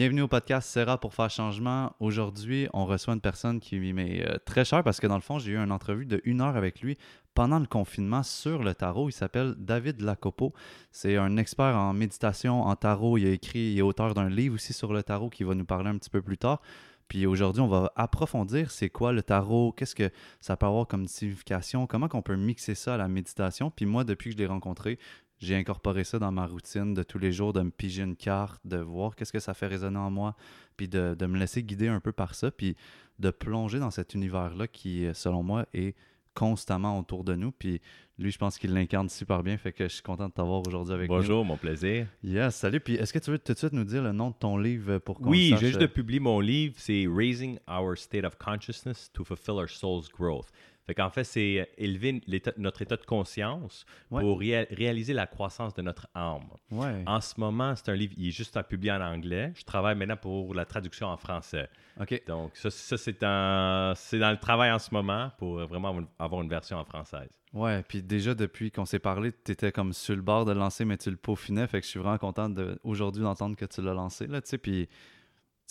Bienvenue au podcast Serra pour faire changement. Aujourd'hui, on reçoit une personne qui m'est euh, très chère parce que dans le fond, j'ai eu une entrevue de une heure avec lui pendant le confinement sur le tarot. Il s'appelle David Lacopo. C'est un expert en méditation, en tarot. Il a écrit, il est auteur d'un livre aussi sur le tarot qui va nous parler un petit peu plus tard. Puis aujourd'hui, on va approfondir c'est quoi le tarot, qu'est-ce que ça peut avoir comme signification, comment qu'on peut mixer ça à la méditation. Puis moi, depuis que je l'ai rencontré, j'ai incorporé ça dans ma routine de tous les jours, de me piger une carte, de voir qu'est-ce que ça fait résonner en moi, puis de, de, me laisser guider un peu par ça, puis de plonger dans cet univers-là qui, selon moi, est constamment autour de nous. Puis lui, je pense qu'il l'incarne super bien, fait que je suis content de t'avoir aujourd'hui avec Bonjour, nous. Bonjour, mon plaisir. Yes, salut. Puis est-ce que tu veux tout de suite nous dire le nom de ton livre pour qu'on Oui, sache... j'ai juste de publier mon livre, c'est Raising Our State of Consciousness to Fulfill Our Soul's Growth. Fait qu'en fait, c'est élever notre état de conscience Ouais. pour réa- réaliser la croissance de notre âme. Ouais, En ce moment, c'est un livre, il est juste à publier en anglais. Je travaille maintenant pour la traduction en français. ok. Donc, ça, ça, c'est dans le travail en ce moment pour vraiment avoir une- avoir une version en française. Ouais, puis déjà depuis qu'on s'est parlé, tu étais comme sur le bord de le lancer, mais tu le peaufinais. Fait que je suis vraiment content de, aujourd'hui d'entendre que tu l'as lancé, là, tu sais. Puis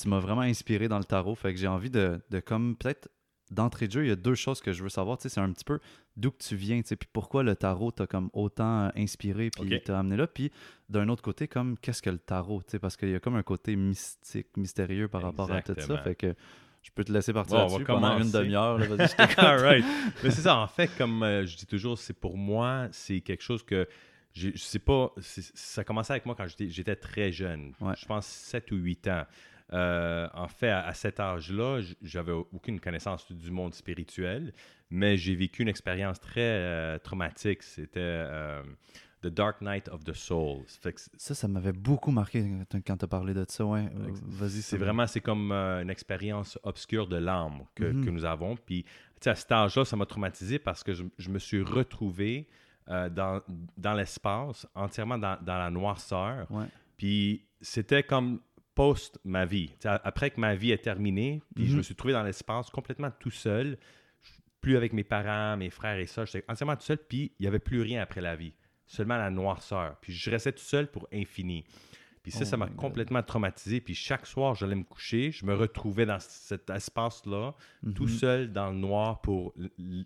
tu m'as vraiment inspiré dans le tarot. Fait que j'ai envie de, de comme peut-être d'entrée de jeu, il y a deux choses que je veux savoir. C'est un petit peu d'où que tu viens, puis pourquoi le tarot t'a comme autant inspiré, puis t'a amené là. Puis d'un autre côté, comme qu'est-ce que le tarot, parce qu'il y a comme un côté mystique, mystérieux par rapport à tout ça. Fait que je peux te laisser partir Bon, là-dessus pendant une demi-heure. right. Mais c'est ça, en fait, comme euh, je dis toujours, c'est pour moi, c'est quelque chose que je sais pas, ça a commencé avec moi quand j'étais j'étais très jeune, Ouais. je pense 7 ou 8 ans. Euh, en fait, à, à cet âge-là, j'avais aucune connaissance du monde spirituel, mais j'ai vécu une expérience très euh, traumatique. C'était euh, The Dark Night of the Soul. Fait que Ça, ça m'avait beaucoup marqué quand tu as parlé de ça. Ouais. Vas-y, c'est vraiment, c'est comme une expérience obscure de l'âme que, Mhm. que nous avons. Puis, à cet âge-là, ça m'a traumatisé parce que je, je me suis retrouvé dans, dans l'espace, entièrement dans, dans la noirceur. Ouais. Puis, c'était comme post ma vie. Après que ma vie est terminée, puis je Mhm. me suis trouvé dans l'espace complètement tout seul, plus avec mes parents, mes frères et sœurs. J'étais entièrement tout seul, puis il n'y avait plus rien après la vie. Seulement la noirceur. Puis je restais tout seul pour infini. Puis ça, Oh ça m'a complètement traumatisé. Puis chaque soir, j'allais me coucher, je me retrouvais dans cet espace-là, tout Mhm. seul dans le noir pour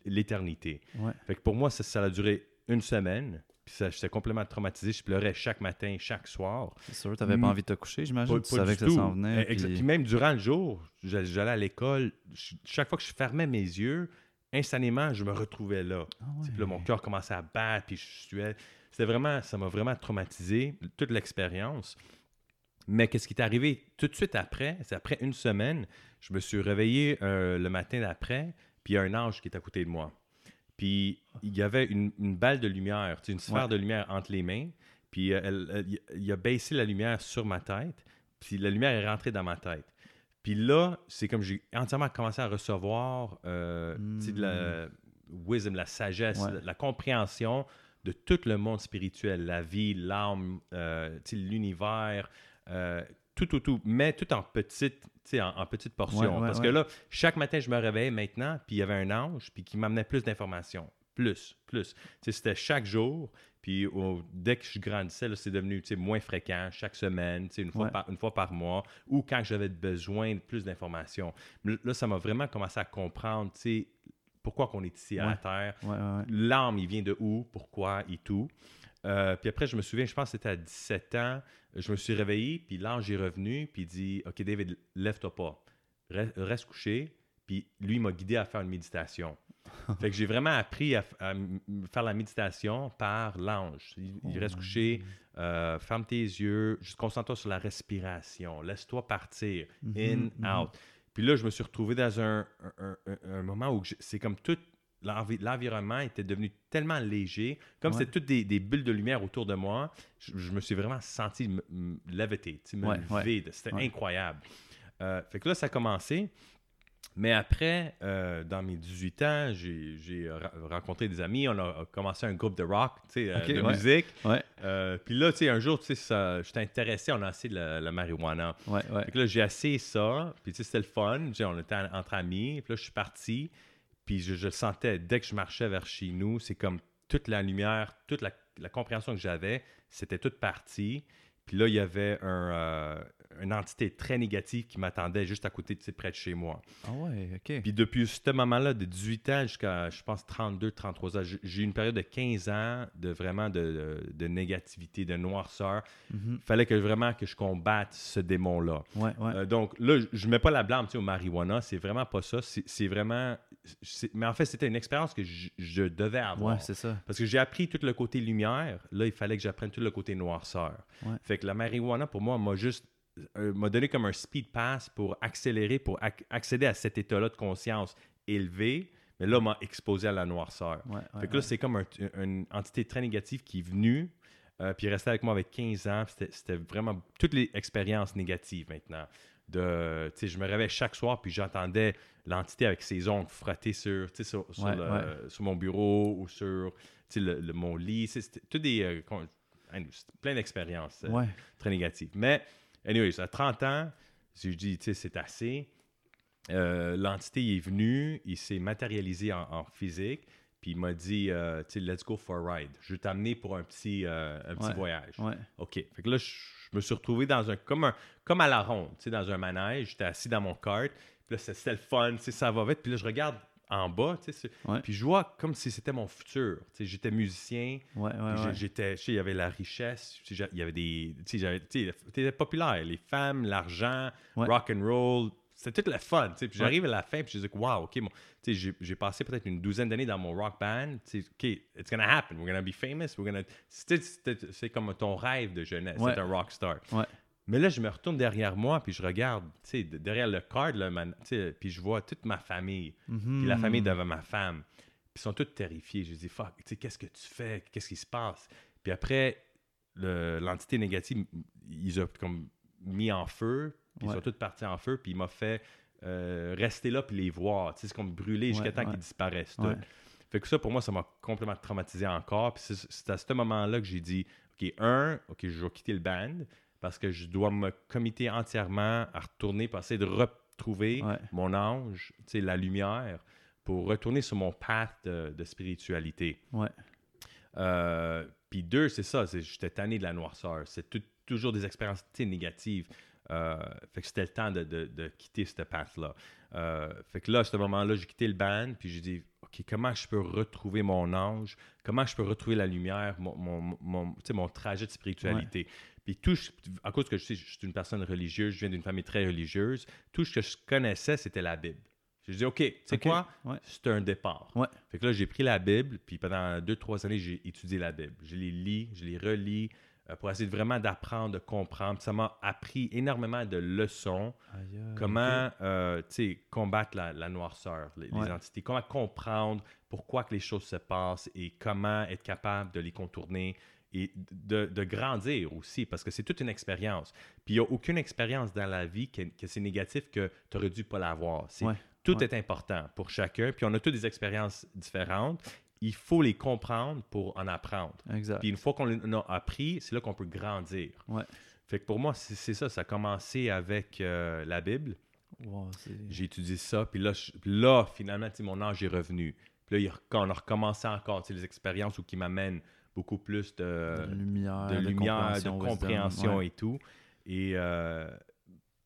l'éternité. Ouais. Fait que pour moi, ça, ça a duré une semaine. Puis ça, j'étais complètement traumatisé. Je pleurais chaque matin, chaque soir. C'est sûr, tu n'avais pas Mm. envie de te coucher, j'imagine. Pas- Tu pas savais que ça s'en venait. Eh, puis- Puis même durant le jour, j'a- j'allais à l'école. ch- Chaque fois que je fermais mes yeux, instantanément, je me retrouvais là. Ah ouais. Puis là, mon cœur commençait à battre, puis je suais. C'était vraiment, ça m'a vraiment traumatisé, toute l'expérience. Mais qu'est-ce qui est arrivé tout de suite après, c'est après une semaine, je me suis réveillé euh, le matin d'après, puis il y a un ange qui est à côté de moi. Puis il y avait une, une balle de lumière, une sphère Ouais. de lumière entre les mains, puis euh, elle- elle- il a baissé la lumière sur ma tête, puis la lumière est rentrée dans ma tête. Puis là, c'est comme j'ai entièrement commencé à recevoir euh, de la wisdom, la sagesse, Ouais. la, la compréhension de tout le monde spirituel, la vie, l'âme, euh, l'univers, euh, tout, tout, tout, mais tout en petite, en, en petites portions. Ouais, ouais, Parce ouais. que là, chaque matin, je me réveillais maintenant, puis il y avait un ange, puis qui m'amenait plus d'informations. Plus, plus. C'était chaque jour. Puis dès que je grandissais, c'est devenu moins fréquent, chaque semaine, une fois, par, une fois par mois, ou quand j'avais besoin de plus d'informations. Là, ça m'a vraiment commencé à comprendre, pourquoi qu'on est ici à la Terre, l'âme, il vient de où, pourquoi et tout. Euh, puis après, je me souviens, je pense que c'était à 17 ans, je me suis réveillé, puis l'ange est revenu, puis il dit Ok, David, lève-toi pas, Re- reste couché. Puis lui, il m'a guidé à faire une méditation. fait que j'ai vraiment appris à, faire la méditation par l'ange. Il, il Oh reste couché, euh, ferme tes yeux, juste concentre-toi sur la respiration, laisse-toi partir, Mhm, in, mhm. out. Puis là, je me suis retrouvé dans un, un- un- un moment où c'est comme tout l'environnement était devenu tellement léger, comme Ouais. c'était toutes des, des bulles de lumière autour de moi, je, je me suis vraiment senti me, me Ouais, lever. de- C'était incroyable. Euh, fait que là, ça a commencé. Mais après, euh, dans mes 18 ans, j'ai rencontré des amis. On a commencé un groupe de rock, euh, de ouais. musique. Ouais, Euh, Puis là, tu sais, un jour, tu sais, ça- j'étais intéressé, on a essayé la, la marijuana. ouais. Fait que là, j'ai essayé ça, puis tu sais, c'était le fun. On était en- entre amis, puis là, je suis parti, puis je, sentais, dès que je marchais vers chez nous, c'est comme toute la lumière, toute la, la compréhension que j'avais, c'était toute partie. Puis là, il y avait un, euh, une entité très négative qui m'attendait juste à côté, sais, près de chez moi. Ah ouais, ok. Puis depuis ce moment-là, de 18 ans jusqu'à, je pense, 32, 33 ans, j'ai- eu une période de 15 ans de vraiment de, de- de négativité, de noirceur. Mhm. Il fallait que vraiment que je combatte ce démon-là. Ouais, ouais. Euh, donc là, je- je mets pas la blâme tu sais, au marijuana, c'est vraiment pas ça. C'est vraiment. Mais en fait, c'était une expérience que je, je devais avoir. ouais, c'est ça. Parce que j'ai appris tout le côté lumière. Là, il fallait que j'apprenne tout le côté noirceur. Ouais. Fait que la marijuana, pour moi, m'a juste m'a donné comme un speed pass pour accélérer, pour ac- accéder à cet état-là de conscience élevé. Mais là, m'a exposé à la noirceur. Ouais, Fait que là, c'est comme un- une entité très négative qui est venue, euh, puis est restée avec moi avec 15 ans. C'était vraiment toutes les expériences négatives maintenant. De, je me réveillais chaque soir, puis j'entendais l'entité avec ses ongles frottés sur, le- mon bureau ou sur le, le- mon lit. C'était des, euh, plein d'expériences euh, très négatives. Mais, anyways, à 30 ans, j'ai dit, tu sais, c'est assez. Euh, L'entité est venue, il s'est matérialisé en, en physique, puis il m'a dit, euh, tu sais, let's go for a ride. Je vais t'amener pour un petit, euh, un petit Ouais. voyage. Ouais. OK. Fait que là, je, je me suis retrouvé dans un, comme, un, comme à la ronde, tu sais, dans un manège. J'étais assis dans mon kart. Puis là, c'est- c'était le fun, tu sais, ça va vite. Puis là, je regarde en bas, tu sais, c'est- Ouais. puis je vois comme si c'était mon futur. Tu sais, j'étais musicien, Ouais. J'étais, tu sais, il y avait la richesse, tu sais, j'a- il y avait des, tu sais, j'avais- tu sais, t'étais populaire, les femmes, l'argent, rock and roll, c'était tout le fun, tu sais. Puis j'arrive à la fin, puis je dis, wow, ok, bon, tu sais, j'ai, passé peut-être une douzaine d'années dans mon rock band, tu sais, ok, it's gonna happen, we're gonna be famous, we're gonna, c'est comme ton rêve de jeunesse, Ouais. c'est un rock star. Ouais. Mais là, je me retourne derrière moi, puis je regarde, tu sais, de- derrière le card, là, man- puis je vois toute ma famille, puis la Mhm. famille devant ma femme. Puis ils sont tous terrifiés. Je dis, fuck, tu sais, qu'est-ce que tu fais? Qu'est-ce qui se passe? Puis après, le- l'entité négative, ils ont comme mis en feu, puis Ouais. ils sont tous partis en feu, puis il m'a fait euh, rester là puis les voir. Tu sais, c'est comme brûler jusqu'à temps ouais. qu'ils disparaissent. Ouais. Fait que ça, pour moi, ça m'a complètement traumatisé encore. Puis c'est- c'est à ce moment-là que j'ai dit, OK, un, OK, je vais quitter le band parce que je dois me committer entièrement à retourner, pour essayer de retrouver Ouais. mon ange, la lumière, pour retourner sur mon path de, de spiritualité. Ouais. Euh, Puis deux, c'est ça, c'est j'étais tanné de la noirceur. C'est toujours des expériences négatives. Euh, fait que c'était le temps de, de- de quitter ce path-là. Euh, fait que là, à ce moment-là, j'ai quitté le band, puis j'ai dit, OK, comment je peux retrouver mon ange? Comment je peux retrouver la lumière, mon, mon, mon- mon trajet de spiritualité? Puis tout, à cause que je, suis une personne religieuse, je viens d'une famille très religieuse, tout ce que je connaissais, c'était la Bible. J'ai dit, OK, tu sais quoi? ouais. C'est un départ. Ouais. Fait que là, j'ai pris la Bible, puis pendant deux, trois années, j'ai étudié la Bible. Je les lis, je les relis euh, pour essayer de vraiment d'apprendre, de comprendre. Puis ça m'a appris énormément de leçons. Aïe, Comment euh, tu sais, combattre la, la noirceur, les, les entités. Comment comprendre pourquoi que les choses se passent et comment être capable de les contourner et de, de grandir aussi, parce que c'est toute une expérience. Puis il n'y a aucune expérience dans la vie que, que c'est négatif que tu aurais dû pas l'avoir. C'est- Ouais. Tout Ouais. est important pour chacun, puis on a toutes des expériences différentes. Il faut les comprendre pour en apprendre. Exact. Puis une fois qu'on en a appris, c'est là qu'on peut grandir. Ouais. Fait que pour moi, c'est c'est ça. Ça a commencé avec euh, la Bible. Wow, J'ai étudié ça, puis là, je- là finalement, mon âge est revenu. Puis là, il on a recommencé encore, les expériences où qui m'amènent beaucoup plus de, de lumière, de lumière, compréhension, wisdom, compréhension ouais. et tout. Et euh,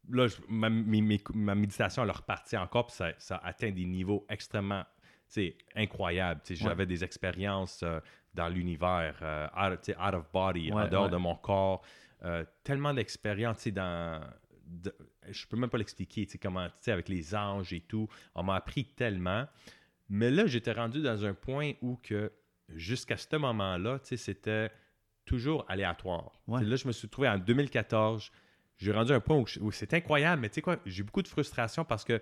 là, je- ma, mes- mes- ma méditation, elle est repartie encore, puis ça, ça a atteint des niveaux extrêmement incroyables. Ouais. J'avais des expériences euh, dans l'univers, euh, out, of body, en dehors de mon corps. Tellement d'expériences dans. de- je peux même pas l'expliquer, tu comment, tu avec les anges et tout. On m'a appris tellement. Mais là, j'étais rendu dans un point où que jusqu'à ce moment-là, c'était toujours aléatoire. Ouais. Là, je me suis trouvé en 2014. J'ai rendu un point où, c'est incroyable, mais tu sais quoi, j'ai beaucoup de frustration parce que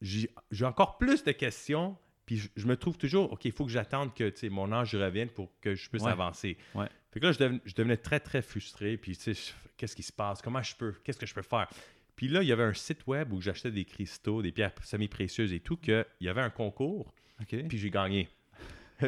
j'ai encore plus de questions, puis je, je me trouve toujours, OK, il faut que j'attende que mon âge revienne pour que je puisse Ouais. avancer. Ouais. Fait que là, je, deven- je devenais très, très frustré, puis tu sais, qu'est-ce qui se passe? Comment je peux, qu'est-ce que je peux faire? Puis là, il y avait un site web où j'achetais des cristaux, des pierres semi-précieuses et tout, qu'il y avait un concours, puis j'ai gagné.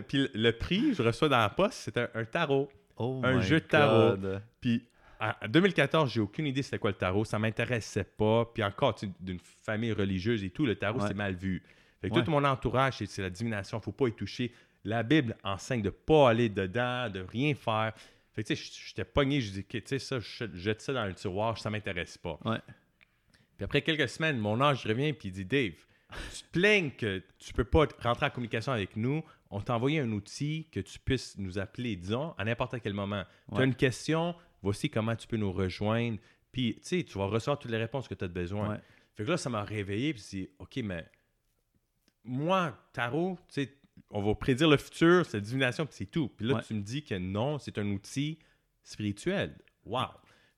puis le- prix, je reçois dans la poste, c'était un, tarot. Oh un jeu de tarot. God. Puis en en 2014, j'ai aucune idée c'était quoi le tarot. Ça m'intéressait pas. Puis encore, d'une famille religieuse et tout, le tarot, Ouais. c'est mal vu. Fait que Ouais. tout mon entourage, c'est- la divination, faut pas y toucher. La Bible enseigne de pas aller dedans, de rien faire. Fait que, tu sais, j'étais pogné, je dis, tu sais, ça, je jette ça dans le tiroir, ça m'intéresse pas. Ouais. Puis après quelques semaines, mon âge revient puis il dit Dave, tu te plains que tu peux pas rentrer en communication avec nous. On t'a envoyé un outil que tu puisses nous appeler, disons, à n'importe quel moment. Tu as une question, voici comment tu peux nous rejoindre. Puis, tu sais, tu vas recevoir toutes les réponses que tu as besoin. Ouais. Fait que là, ça m'a réveillé. Puis, c'est OK, mais moi, tarot, tu sais, on va prédire le futur, c'est la divination, puis c'est tout. Puis là, Ouais. tu me dis que non, c'est un outil spirituel. Wow!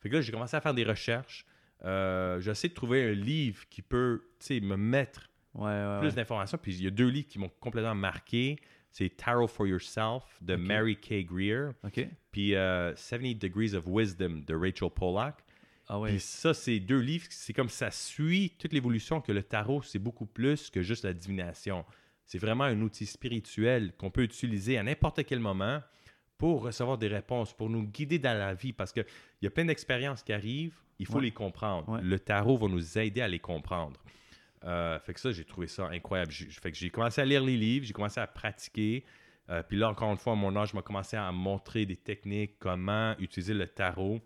Fait que là, j'ai commencé à faire des recherches. Euh, J'essaie de trouver un livre qui peut, tu sais, me mettre Ouais, ouais, plus d'informations. Puis il y a deux livres qui m'ont complètement marqué. C'est Tarot for Yourself de. Mary Kay Greer, puis euh, 70 Degrees of Wisdom de Rachel Pollack. Ah ouais. Puis ça, c'est deux livres, c'est comme ça suit toute l'évolution que le tarot, c'est beaucoup plus que juste la divination. C'est vraiment un outil spirituel qu'on peut utiliser à n'importe quel moment pour recevoir des réponses, pour nous guider dans la vie, parce qu'il y a plein d'expériences qui arrivent, il faut Ouais. les comprendre. Ouais. Le tarot va nous aider à les comprendre. Euh, fait que ça, j'ai trouvé ça incroyable. J'ai- Fait que j'ai commencé à lire les livres, j'ai commencé à pratiquer. Euh, puis là, encore une fois, à mon âge, je m'ai commencé à montrer des techniques, comment utiliser le tarot.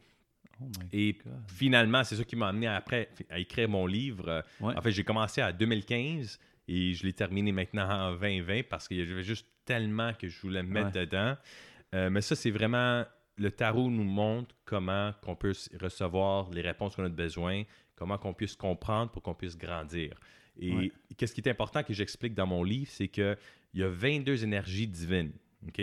Oh Et God. finalement, c'est ça qui m'a amené après à écrire mon livre. Euh, Ouais. En fait, j'ai commencé à 2015 et je l'ai terminé maintenant en 2020 parce qu'il y avait juste tellement que je voulais me mettre dedans. Euh, mais ça, c'est vraiment le tarot nous montre comment qu'on peut recevoir les réponses qu'on a besoin, comment qu'on puisse comprendre pour qu'on puisse grandir. Et Ouais. qu'est-ce qui est important que j'explique dans mon livre, c'est qu'il y a 22 énergies divines. OK?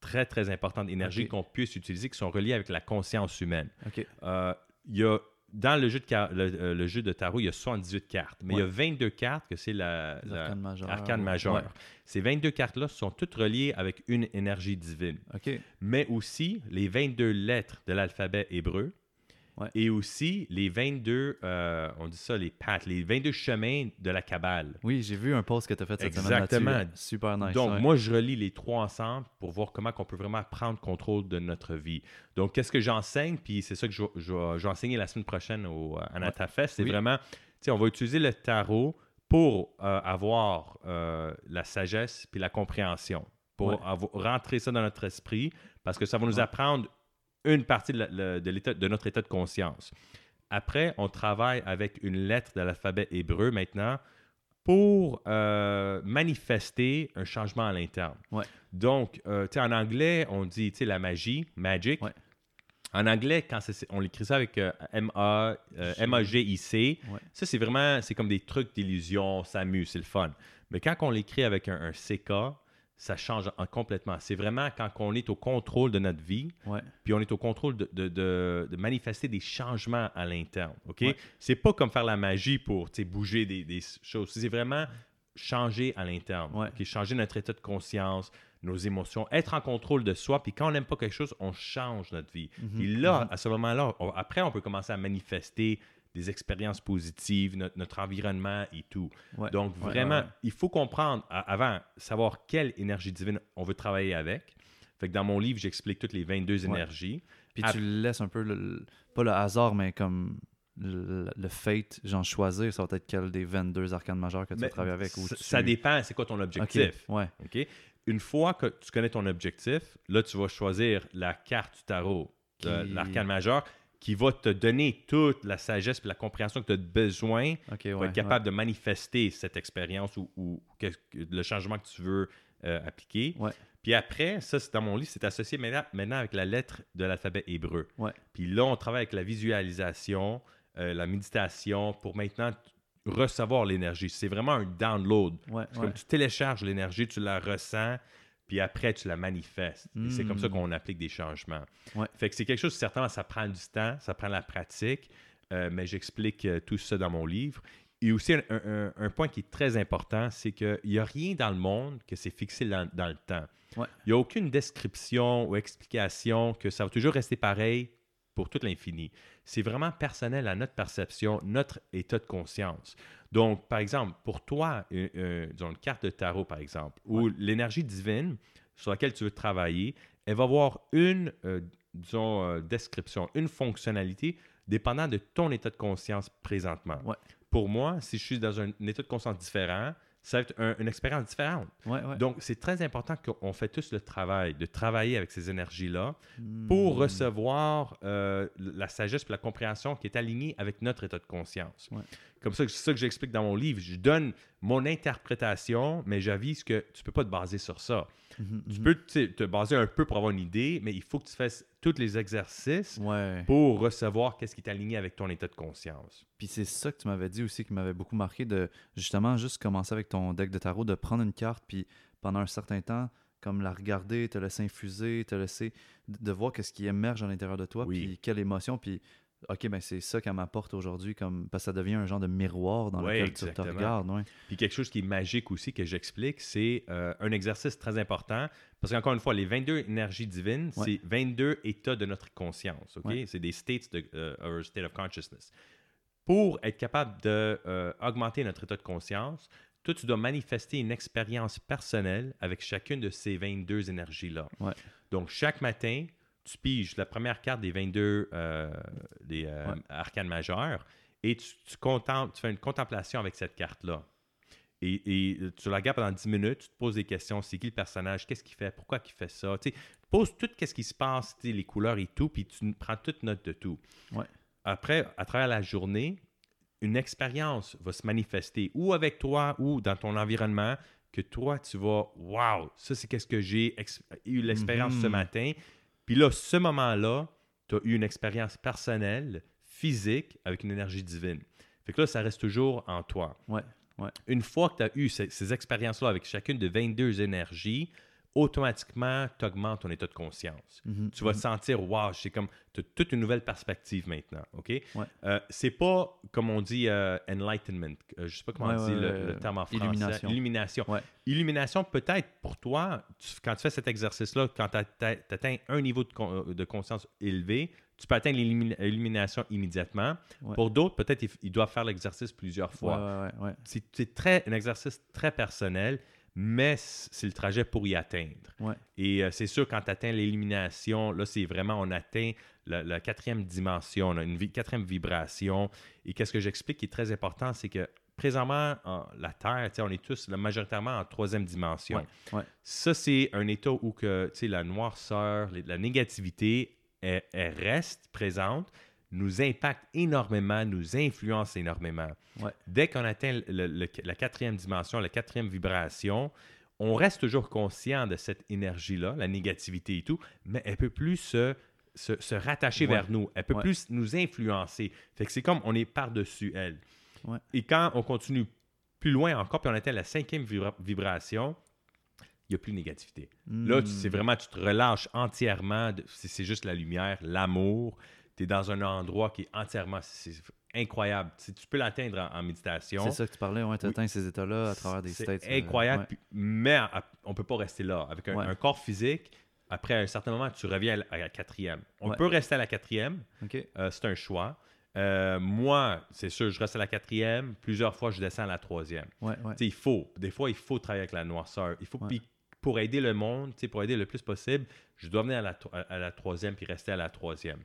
Très, très importantes énergies qu'on puisse utiliser qui sont reliées avec la conscience humaine. OK. Euh, il y a, dans le jeu, de, car- le, le jeu de tarot, il y a 78 cartes, mais il y a Ouais. 22 cartes que c'est la, la- majeures. arcane majeure. Ouais. Ces 22 cartes-là sont toutes reliées avec une énergie divine, OK. mais aussi les 22 lettres de l'alphabet hébreu Ouais. et aussi les 22, euh, on dit ça, les paths, les 22 chemins de la Kabbale. Oui, j'ai vu un post que tu as fait cette Exactement. semaine là-dessus. Super nice. Donc, ouais. moi, je relie les trois ensemble pour voir comment on peut vraiment prendre contrôle de notre vie. Donc, qu'est-ce que j'enseigne? Puis c'est ça que je, je, je vais enseigner la semaine prochaine au Anata Fest. C'est Oui. vraiment, tu sais, on va utiliser le tarot pour euh, avoir euh, la sagesse puis la compréhension, pour Ouais. rentrer ça dans notre esprit, parce que ça va nous Ouais. apprendre une partie de, la- le- de l'état- de notre état de conscience. Après, on travaille avec une lettre de l'alphabet hébreu maintenant pour euh, manifester un changement à l'interne. Ouais. Donc, euh, en anglais, on dit, la magie, magic. Ouais. En anglais, quand c'est- on l'écrit ça avec euh, M-A, euh, M-A-G-I-C, Ouais. ça, c'est vraiment, c'est comme des trucs d'illusion, ça s'amuse, c'est le fun. Mais quand on l'écrit avec un, un CK, ça change en- complètement. C'est vraiment quand on est au contrôle de notre vie, Ouais. puis on est au contrôle de, de- de- de manifester des changements à l'interne. OK? Ouais. C'est pas comme faire la magie pour bouger des, des choses. C'est vraiment changer à l'interne. Ouais. OK? Changer notre état de conscience, nos émotions, être en contrôle de soi. Puis quand on n'aime pas quelque chose, on change notre vie. Mhm. Puis là, à ce moment-là, après, on peut commencer à manifester des expériences positives, notre, notre environnement et tout. Ouais. Donc, Ouais, vraiment, ouais, ouais. il faut comprendre avant, savoir quelle énergie divine on veut travailler avec. Fait que dans mon livre, j'explique toutes les 22 Ouais. énergies. Puis tu laisses un peu, le, pas le hasard, mais comme le, le fate, genre choisir, ça va être quel des 22 arcanes majeures que tu vas travailler avec. ou ça, tu- ça dépend, c'est quoi ton objectif. Ouais. OK? Une fois que tu connais ton objectif, là, tu vas choisir la carte du tarot, de Qui- l'arcane majeur, qui va te donner toute la sagesse et la compréhension que tu as besoin pour être capable de manifester cette expérience ou, ou que- que- le changement que tu veux euh, appliquer. Ouais. Puis après, ça, c'est dans mon livre, c'est associé maintenant, maintenant avec la lettre de l'alphabet hébreu. Puis là, on travaille avec la visualisation, euh, la méditation pour maintenant recevoir l'énergie. C'est vraiment un download. C'est comme tu télécharges l'énergie, tu la ressens, puis après, tu la manifestes. C'est comme ça Mm. qu'on applique des changements. Ouais. Fait que c'est quelque chose, certainement, ça prend du temps, ça prend la pratique, euh, mais j'explique euh, tout ça dans mon livre. Et aussi, un, un- un point qui est très important, c'est qu'il n'y a rien dans le monde que c'est fixé dans, dans le temps. Ouais. Il n'y a aucune description ou explication que ça va toujours rester pareil pour tout l'infini. C'est vraiment personnel à notre perception, notre état de conscience. Donc, par exemple, pour toi, euh, euh, disons une carte de tarot, par exemple, ou l'énergie divine sur laquelle tu veux travailler, elle va avoir une, euh, disons, euh, description, une fonctionnalité dépendant de ton état de conscience présentement. Ouais. Pour moi, si je suis dans un, un état de conscience différent, ça va être un- une expérience différente. Ouais, ouais. Donc, c'est très important qu'on fait tous le travail, de travailler avec ces énergies-là pour Hmm. recevoir euh, la sagesse et la compréhension qui est alignée avec notre état de conscience. Ouais. Comme ça, c'est ça que j'explique dans mon livre. Je donne mon interprétation, mais j'avise que tu ne peux pas te baser sur ça. Mhm, Tu mhm. peux te baser un peu pour avoir une idée, mais il faut que tu fasses tous les exercices Ouais. pour recevoir qu'est-ce qui est aligné avec ton état de conscience. Puis c'est ça que tu m'avais dit aussi qui m'avait beaucoup marqué de justement juste commencer avec ton deck de tarot, de prendre une carte, puis pendant un certain temps, comme la regarder, te laisser infuser, te laisser de de voir qu'est-ce qui émerge à l'intérieur de toi, Oui. puis quelle émotion, puis ok, ben c'est ça qu'elle m'apporte aujourd'hui, comme parce que ça devient un genre de miroir dans Ouais, lequel tu te exactement. regardes. Ouais. Puis quelque chose qui est magique aussi que j'explique, c'est euh, un exercice très important. Parce qu'encore une fois, les 22 énergies divines, Ouais. c'est 22 états de notre conscience. ok? C'est des states de euh, our state of consciousness. Pour être capable d'augmenter notre état de conscience, toi, tu dois manifester une expérience personnelle avec chacune de ces 22 énergies-là. Donc, chaque matin, tu piges la première carte des 22 euh, des, euh, Ouais. arcanes majeures et tu, tu contemples- tu fais une contemplation avec cette carte-là. Et, et tu la regardes pendant 10 minutes, tu te poses des questions. C'est qui le personnage? Qu'est-ce qu'il fait? Pourquoi il fait ça? Tu poses tout ce qui se passe, les couleurs et tout, puis tu prends toute note de tout. Ouais. Après, à travers la journée, une expérience va se manifester ou avec toi ou dans ton environnement que toi, tu vas, wow, ça c'est qu'est-ce que j'ai eu l'expérience ce Mhm. matin. Puis là, ce moment-là, tu as eu une expérience personnelle, physique, avec une énergie divine. Fait que là, ça reste toujours en toi. Ouais, Une fois que tu as eu ces, ces expériences-là avec chacune de 22 énergies, automatiquement, tu augmentes ton état de conscience. Mhm, Tu vas mhm. te sentir, wow, c'est comme, tu as toute une nouvelle perspective maintenant, OK? Ouais. Euh, c'est pas, comme on dit, euh, enlightenment. Euh, je sais pas comment Ouais, on dit le, terme en français. illumination. Illumination. Ouais. Illumination, peut-être pour toi, tu- quand tu fais cet exercice-là, quand tu atteins un niveau de, con- de conscience élevé, tu peux atteindre l'illumination immédiatement. Pour d'autres, peut-être ils, ils doivent faire l'exercice plusieurs fois. C'est c'est très, un exercice très personnel, mais c'est le trajet pour y atteindre. Ouais. Et euh, c'est sûr, quand tu atteins l'élimination, là, c'est vraiment, on atteint la, la quatrième dimension, on a une vi- quatrième vibration. Et qu'est-ce que j'explique qui est très important, c'est que présentement, en- la Terre, on est tous là, majoritairement en troisième dimension. Ouais, ouais. Ça, c'est un état où que, la noirceur, la négativité, elle, elle reste présente, nous impacte énormément, nous influence énormément. Ouais. Dès qu'on atteint le- le- la quatrième dimension, la quatrième vibration, on reste toujours conscient de cette énergie-là, la négativité et tout, mais elle peut plus se, se, se rattacher Ouais. vers nous. Elle peut Ouais. plus nous influencer. Fait que c'est comme on est par-dessus elle. Et quand on continue plus loin encore, puis on atteint la cinquième vibra- vibration, il n'y a plus de négativité. Là, c'est Hmm. vraiment, tu te relâches entièrement. c'est juste la lumière, l'amour. Tu es dans un endroit qui est entièrement. C'est incroyable. Tu, tu peux l'atteindre en, en méditation. C'est ça que tu parlais, ouais, tu Oui. atteins ces états-là à travers des C'est states. euh, incroyable. ouais. puis- mais à- on ne peut pas rester là. Avec un, Ouais. un corps physique, après un certain moment, tu reviens à la, quatrième. On Ouais. peut rester à la quatrième. Euh, c'est un choix. Euh, moi, c'est sûr, je reste à la quatrième. Plusieurs fois, je descends à la troisième. Il faut. Des fois, il faut travailler avec la noirceur. Il faut, pour aider le monde, pour aider le plus possible, je dois venir à la, à la troisième puis rester à la troisième.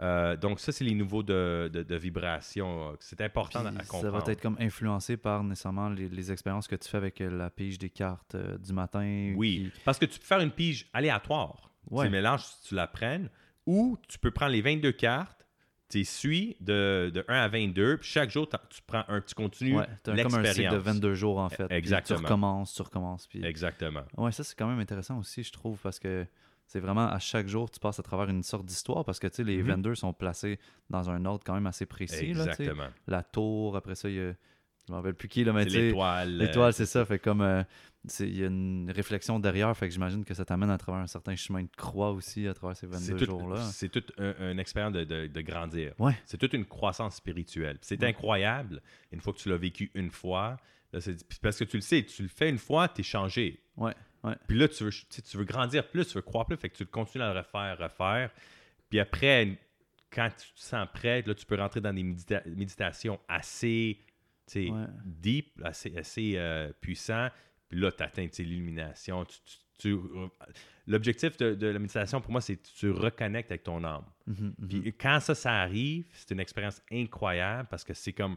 Euh, donc, ça, c'est les niveaux de, de, de vibration. euh, C'est important Puis à ça comprendre. va être comme influencé par nécessairement les, les expériences que tu fais avec euh, la pige des cartes euh, du matin. Oui, qui- parce que tu peux faire une pige aléatoire. Ouais. Tu mélanges si tu la prennes. Ou tu peux prendre les 22 cartes, tu les suis de, de 1 à 22, puis chaque jour, tu prends un, tu continues Ouais, t'as comme un cycle de l'expérience. 22 jours en fait. Puis Exactement. Tu recommences, tu recommences. Puis... Exactement. Ouais, ça c'est quand même intéressant aussi, je trouve, parce que c'est vraiment à chaque jour, tu passes à travers une sorte d'histoire, parce que tu sais, les Mhm. 22 sont placés dans un ordre quand même assez précis. Là. Exactement. la tour, après ça, il y a. Je me rappelle plus qui, là, mais l'étoile. euh, L'étoile, c'est ça. Fait comme euh, c'est- il y a une réflexion derrière, fait que j'imagine que ça t'amène à travers un certain chemin de croix aussi à travers ces C'est 22 tout- jours-là. C'est toute un- une expérience de, de- de grandir. Ouais. C'est toute une croissance spirituelle. C'est Ouais. incroyable. Une fois que tu l'as vécu une fois, là, parce que tu le sais, tu le fais une fois, tu es changé. Ouais, ouais. Puis là, tu veux, tu veux grandir plus, tu veux croire plus, fait que tu continues à le refaire, refaire. Puis après, quand tu te sens prêt, là, tu peux rentrer dans des médita- méditations assez tu sais, Ouais. deep, assez, assez euh, puissant. Puis là, tu atteins l'illumination. Tu- tu- tu- L'objectif de, de la méditation, pour moi, c'est que tu reconnectes avec ton âme. Mhm, mhm. Puis quand ça, ça arrive, c'est une expérience incroyable parce que c'est comme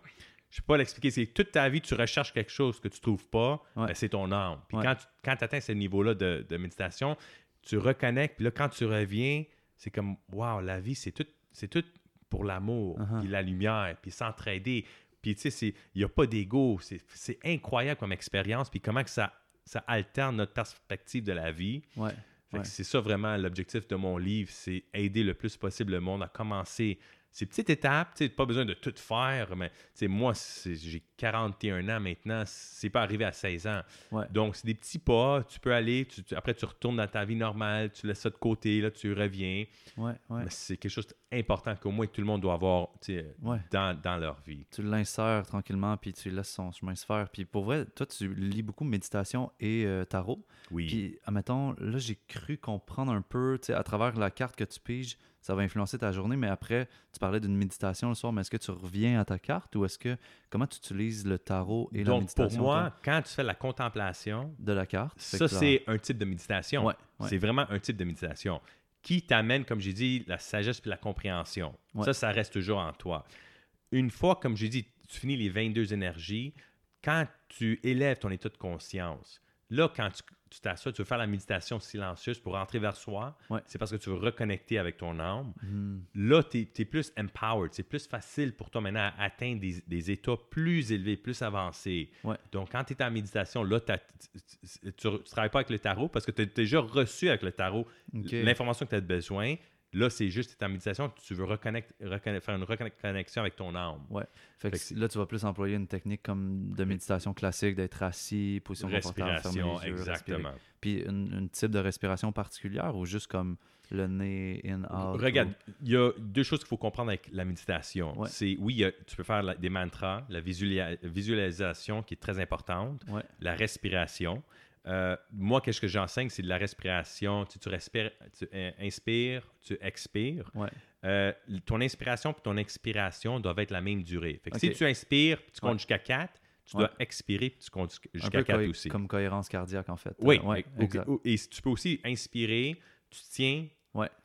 je peux pas l'expliquer. C'est toute ta vie, tu recherches quelque chose que tu trouves pas, Ouais. ben, c'est ton âme. Puis Ouais. quand tu quand atteins ce niveau-là de, de méditation, tu reconnectes. Puis là, quand tu reviens, c'est comme, waouh, la vie, c'est tout, c'est tout pour l'amour, Uh-huh. puis la lumière, puis s'entraider. Puis tu sais, il n'y a pas d'ego. C'est incroyable comme expérience. Puis comment que ça, ça alterne notre perspective de la vie. Ouais. Ouais. c'est ça vraiment l'objectif de mon livre, c'est aider le plus possible le monde à commencer ces petites étapes, tu pas besoin de tout faire, mais moi, j'ai 41 ans maintenant, c'est pas arrivé à 16 ans. Ouais. Donc, c'est des petits pas, tu peux aller, tu- tu- après tu retournes dans ta vie normale, tu laisses ça de côté, là, tu reviens. Ouais, ouais. Mais c'est quelque chose d'important qu'au moins tout le monde doit avoir dans, dans leur vie. Tu l'insères tranquillement, puis tu laisses son chemin se faire. Puis pour vrai, toi, tu lis beaucoup méditation et euh, tarot. Oui. Puis, admettons, là, j'ai cru comprendre un peu, à travers la carte que tu piges, ça va influencer ta journée, mais après, tu parlais d'une méditation le soir, mais est-ce que tu reviens à ta carte ou est-ce que, comment tu utilises le tarot et la Donc, pour méditation moi, toi, quand tu fais la contemplation, de la carte? Ça, c'est un type de méditation. Ouais, ouais. C'est vraiment un type de méditation qui t'amène, comme j'ai dit, la sagesse puis la compréhension. Ouais. Ça, ça reste toujours en toi. Une fois, comme j'ai dit, tu finis les 22 énergies, quand tu élèves ton état de conscience, là, quand tu tu t'assois, tu veux faire la méditation silencieuse pour rentrer vers soi, Ouais. c'est parce que tu veux reconnecter avec ton âme. Hmm, Là, tu es, plus empowered. C'est plus facile pour toi maintenant à atteindre des, des états plus élevés, plus avancés. Ouais. Donc, quand tu es en méditation, là, t'as- tu ne travailles pas avec le tarot parce que tu as déjà reçu avec le tarot l'information que tu as besoin. Là, c'est juste en méditation, tu veux faire une reconnexion avec ton âme. Fait que Fait que là, tu vas plus employer une technique comme de méditation classique, d'être assis, position confortable, fermer les yeux, respirer. exactement. Puis une, une type de respiration particulière ou juste comme le nez in, out? Regarde, ou- il y a deux choses qu'il faut comprendre avec la méditation. Ouais. C'est, oui, a- tu peux faire la- des mantras, la visualisation qui est très importante, Ouais. la respiration. Euh, moi, qu'est-ce que j'enseigne, c'est de la respiration. Tu, tu respires, tu euh, inspires, tu expires. Ouais. Euh, ton inspiration et ton expiration doivent être la même durée. Fait que Ok. Si tu inspires tu comptes Ouais. jusqu'à 4, tu Ouais. dois expirer puis tu comptes jusqu'à peu 4 cohé- aussi. comme cohérence cardiaque, en fait. Oui, ou- et tu peux aussi inspirer, tu tiens,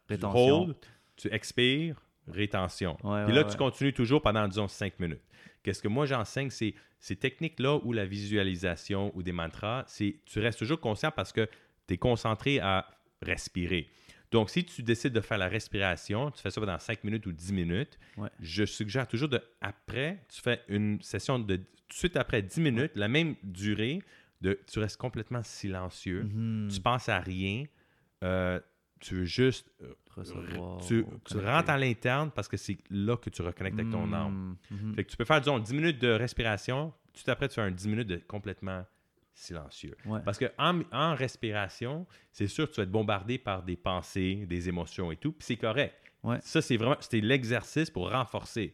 tu hold, tu expires, rétention. Puis là, tu continues toujours pendant, disons, 5 minutes. Qu'est-ce que moi j'enseigne, c'est ces techniques-là ou la visualisation ou des mantras, c'est tu restes toujours conscient parce que tu es concentré à respirer. Donc, si tu décides de faire la respiration, tu fais ça pendant 5 minutes ou 10 minutes, Ouais. je suggère toujours de, après, tu fais une session de tout de suite après 10 minutes, la même durée, de, tu restes complètement silencieux, Mhm. tu penses à rien, euh, tu veux juste Recevoir, tu, rentres à l'interne parce que c'est là que tu reconnectes avec ton Mhm, âme. mhm. Fait que tu peux faire, disons, 10 minutes de respiration, tout après, tu fais un 10 minutes de complètement silencieux. Ouais. Parce que en, en respiration, c'est sûr que tu vas être bombardé par des pensées, des émotions et tout, puis c'est correct. Ouais. Ça, c'est vraiment, c'était l'exercice pour renforcer.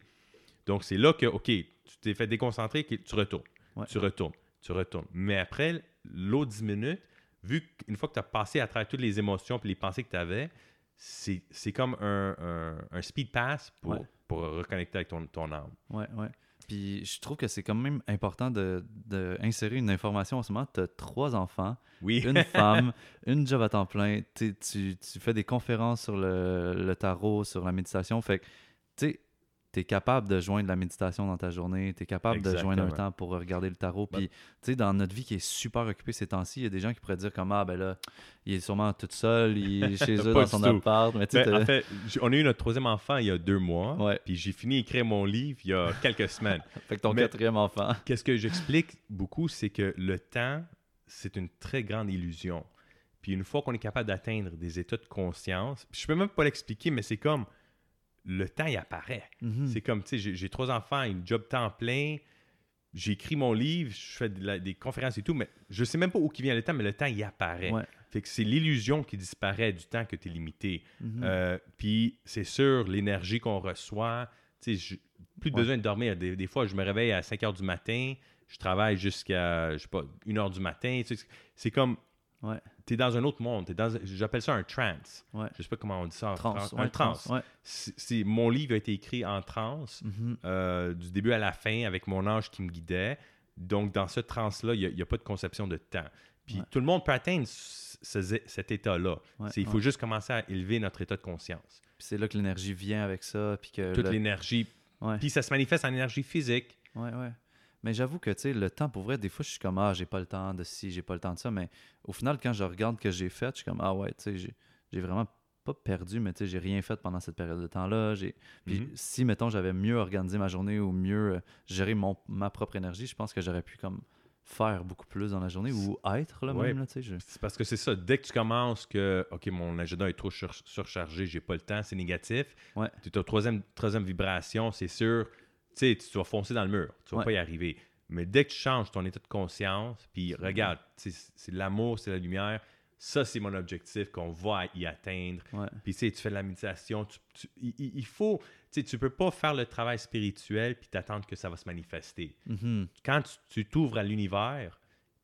Donc, c'est là que, OK, tu t'es fait déconcentrer, tu retournes, Ouais. tu retournes, tu retournes. Mais après, l'autre 10 minutes, vu qu'une fois que tu as passé à travers toutes les émotions et les pensées que tu avais, c'est comme un, un- un speed pass pour, Ouais. pour reconnecter avec ton, ton âme. Ouais, ouais. Puis je trouve que c'est quand même important de, de insérer une information en ce moment. Tu as trois enfants, Oui. une femme, une job à temps plein. Tu, tu, tu fais des conférences sur le, le tarot, sur la méditation. Fait que, tu sais, tu es capable de joindre la méditation dans ta journée. Tu es capable de joindre un temps pour regarder le tarot. Puis, tu sais, dans notre vie qui est super occupée ces temps-ci, il y a des gens qui pourraient dire comme, ah, ben là, il est sûrement tout seul, il est chez eux dans son tout. appart. Mais Ben, en fait, on a eu notre troisième enfant il y a deux mois, Ouais. puis j'ai fini d'écrire mon livre il y a quelques semaines. fait que ton mais- quatrième enfant. Qu'est-ce que j'explique beaucoup, c'est que le temps, c'est une très grande illusion. Puis une fois qu'on est capable d'atteindre des états de conscience, je peux même pas l'expliquer, mais c'est comme le temps, il apparaît. Mhm. C'est comme, tu sais, j'ai- trois enfants, une job temps plein, j'écris mon livre, je fais de la- des conférences et tout, mais je sais même pas où qui vient le temps, mais le temps, il apparaît. Ouais. Fait que c'est l'illusion qui disparaît du temps que tu es limité. Mhm. Euh, puis c'est sûr, l'énergie qu'on reçoit, tu sais, plus de Ouais. besoin de dormir. Des, des fois, je me réveille à 5 heures du matin, je travaille jusqu'à, je sais pas, 1 heure du matin. c'est comme, Ouais. tu es dans un autre monde. t'es dans, j'appelle ça un trance. Ouais. Je sais pas comment on dit ça en Trans, France. ouais, un trance. C'est- mon livre a été écrit en trance, Mhm. euh, du début à la fin, avec mon ange qui me guidait. Donc, dans ce trance-là, il n'y a, pas de conception de temps. Puis Ouais. tout le monde peut atteindre ce- ce- cet état-là. Il ouais. faut juste commencer à élever notre état de conscience. Puis c'est là que l'énergie vient avec ça. Puis que Toute le- l'énergie. Ouais. Puis ça se manifeste en énergie physique. Ouais, ouais. Mais j'avoue que, tu sais, le temps, pour vrai, des fois, je suis comme, ah, j'ai pas le temps de ci, j'ai pas le temps de ça. Mais au final, quand je regarde ce que j'ai fait, je suis comme, ah ouais, tu sais, j'ai- vraiment pas perdu, mais tu sais, j'ai rien fait pendant cette période de temps-là. Puis Mhm. si, mettons, j'avais mieux organisé ma journée ou mieux euh, géré mon, ma propre énergie, je pense que j'aurais pu, comme, faire beaucoup plus dans la journée ou être, là, Ouais. même, là, je- C'est parce que c'est ça. Dès que tu commences que, OK, mon agenda est trop sur- surchargé, j'ai pas le temps, c'est négatif. Ouais. Tu es troisième, troisième vibration, c'est sûr. Tu sais, tu vas foncer dans le mur. Tu vas Ouais. pas y arriver. Mais dès que tu changes ton état de conscience, puis regarde, c'est l'amour, c'est la lumière. Ça, c'est mon objectif qu'on va y atteindre. Ouais. Puis tu fais de la méditation. tu- tu- il, faut, tu peux pas faire le travail spirituel puis t'attendre que ça va se manifester Mhm. quand tu- t'ouvres à l'univers,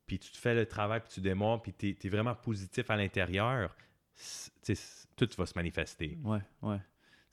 puis tu te fais le travail, puis tu démontres, puis tu es, vraiment positif à l'intérieur, tout va se manifester. Ouais, ouais.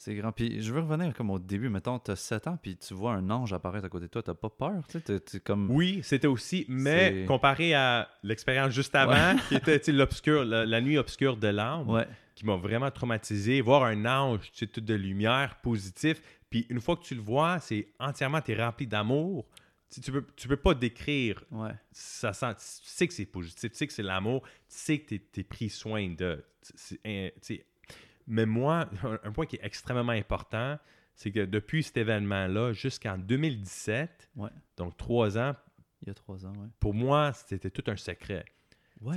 C'est grand. Puis je veux revenir comme au début. Mettons, t'as 7 ans, puis tu vois un ange apparaître à côté de toi. T'as pas peur, tu sais? t'es- t'es comme... Oui, c'était aussi, mais comparé à l'expérience juste avant, qui était l'obscur, la, la nuit obscure de l'âme, Ouais, qui m'a vraiment traumatisé, voir un ange, tu sais, tout de lumière, positif, puis une fois que tu le vois, c'est entièrement, tu es rempli d'amour. Tu, tu peux, tu peux pas décrire ouais. ça sent, tu sais que c'est positif, tu sais que c'est l'amour, tu sais que tu es, pris soin de. C'est- hein. Mais moi, un, un point qui est extrêmement important, c'est que depuis cet événement-là jusqu'en 2017, Ouais. donc trois ans, Il y a 3 ans, ouais. pour moi, c'était tout un secret.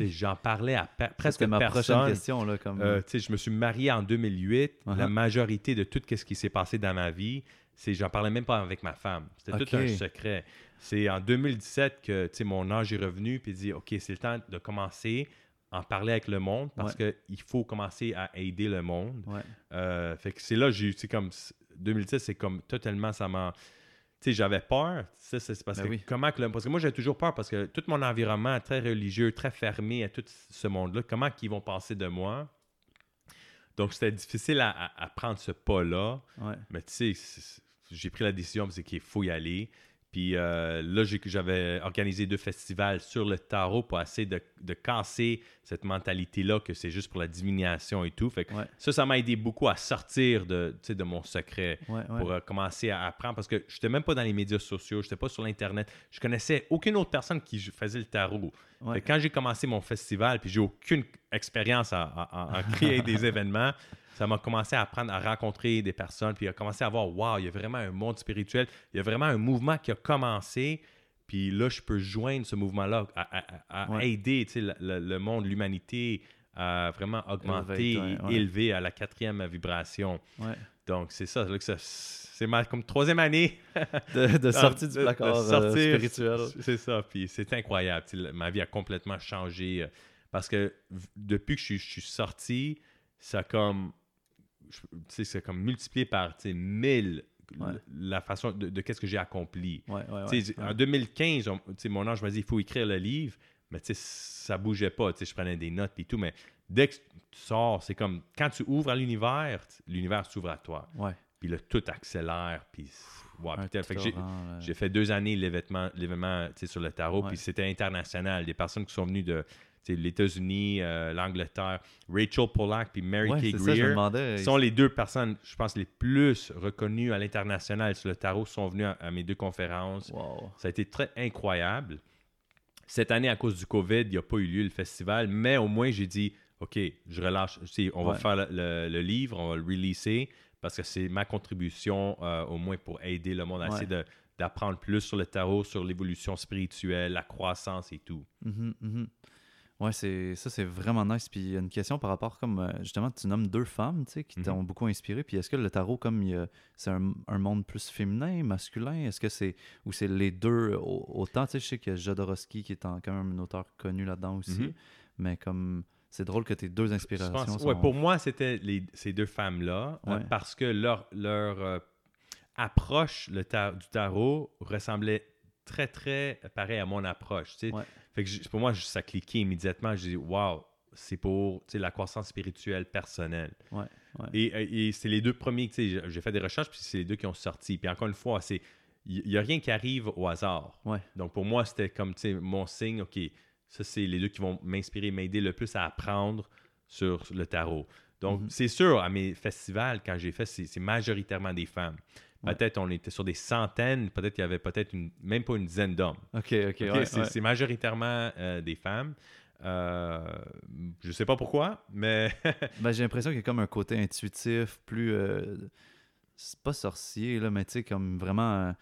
J'en parlais à presque ma prochaine personne. question, là, comme... Euh, sais, je me suis marié en 2008. La Uh-huh. majorité de tout ce qui s'est passé dans ma vie, c'est j'en parlais même pas avec ma femme. C'était tout un secret. C'est en 2017 que mon âge est revenu puis dit OK, c'est le temps de commencer en parler avec le monde parce que il faut commencer à aider le monde. Ouais. Euh, fait que c'est là j'ai c'est comme 2017 c'est comme totalement ça m'a tu sais j'avais peur ça c'est parce Ben que oui. comment que le- parce que moi j'ai toujours peur parce que tout mon environnement est très religieux très fermé à tout ce monde là comment qu'ils vont penser de moi? Donc c'était difficile à, à- à prendre ce pas là Ouais. mais tu sais j'ai pris la décision c'est qu'il faut y aller puis euh, là, j'avais organisé deux festivals sur le tarot pour essayer de, de casser cette mentalité-là que c'est juste pour la divination et tout. Fait que Ouais. ça, ça m'a aidé beaucoup à sortir de, mon secret Ouais, ouais. pour euh, commencer à apprendre parce que je n'étais même pas dans les médias sociaux, je n'étais pas sur l'Internet. Je connaissais aucune autre personne qui faisait le tarot. Ouais. Fait que quand j'ai commencé mon festival, puis j'ai aucune expérience à, à- à- à créer des événements, ça m'a commencé à apprendre à rencontrer des personnes, puis à commencer à voir, wow, il y a vraiment un monde spirituel, il y a vraiment un mouvement qui a commencé, puis là, je peux joindre ce mouvement-là, à, à- à Ouais. aider le, le- le monde, l'humanité, à vraiment augmenter, Élever, ouais, et ouais. élever à la quatrième vibration. Donc, c'est ça, c'est ma comme troisième année De, de sortie du de- de placard euh, sortir, spirituel. C'est ça, puis c'est incroyable. Ma vie a complètement changé euh, parce que depuis que je suis, je suis sorti, ça a comme, c'est comme multiplié par tu sais, 1000 Ouais. la façon de, de qu'est-ce que j'ai accompli. Ouais, ouais. En 2015, on- tu sais, mon ange m'a dit il faut écrire le livre, mais ça bougeait pas. Je prenais des notes et tout, mais dès que tu sors, c'est comme quand tu ouvres à l'univers, l'univers s'ouvre à toi. Puis là, tout accélère. Puis, wow, j'ai- fait deux années l'événement, sur le tarot, puis c'était international. Des personnes qui sont venues de les États-Unis, euh, l'Angleterre, Rachel Pollack puis Mary Ouais, Kay ça, je Greer sont les deux personnes, je pense, les plus reconnues à l'international sur le tarot, sont venues à, à mes deux conférences. Wow. Ça a été très incroyable. Cette année, à cause du COVID, il n'y a pas eu lieu le festival, mais au moins, j'ai dit, OK, je relâche. On va faire le, le- le livre, on va le releaser, parce que c'est ma contribution, euh, au moins, pour aider le monde à Ouais. essayer de- d'apprendre plus sur le tarot, sur l'évolution spirituelle, la croissance et tout. Mhm, mhm. Ouais, c'est ça, c'est vraiment nice. Puis il y a une question par rapport, comme euh, justement, tu nommes deux femmes, tu sais, qui Mhm. t'ont beaucoup inspiré. Puis est-ce que le tarot, comme c'est un, un monde plus féminin, masculin, est-ce que c'est ou c'est les deux au- autant, tu sais, je sais qu'il y a Jodorowsky qui est en- quand même un auteur connu là-dedans aussi, Mhm. mais comme c'est drôle que tes deux Je inspirations pense- sont... ouais, pour moi, c'était ces deux femmes-là, euh, Ouais. parce que leur, leur euh, approche le du tarot ressemblait très, très pareil à mon approche. tu sais. Ouais. Fait que pour moi, ça cliquait immédiatement. Je dis, wow, c'est pour la croissance spirituelle personnelle. Ouais, ouais. Et, et c'est les deux premiers, j'ai- fait des recherches, puis c'est les deux qui ont sorti. Puis encore une fois, c'est il n'y a rien qui arrive au hasard. Ouais. Donc pour moi, c'était comme mon signe, OK, ça c'est les deux qui vont m'inspirer, m'aider le plus à apprendre sur le tarot. Donc Mhm. c'est sûr, à mes festivals, quand j'ai fait, c'est majoritairement des femmes. Peut-être on était sur des centaines, peut-être qu'il y avait peut-être une, même pas une dizaine d'hommes. Ok, ok, ouais, c'est ouais. c'est majoritairement euh, des femmes. Euh, je sais pas pourquoi, mais Ben, j'ai l'impression qu'il y a comme un côté intuitif, plus. euh, c'est pas sorcier, là, mais tu sais, comme vraiment euh,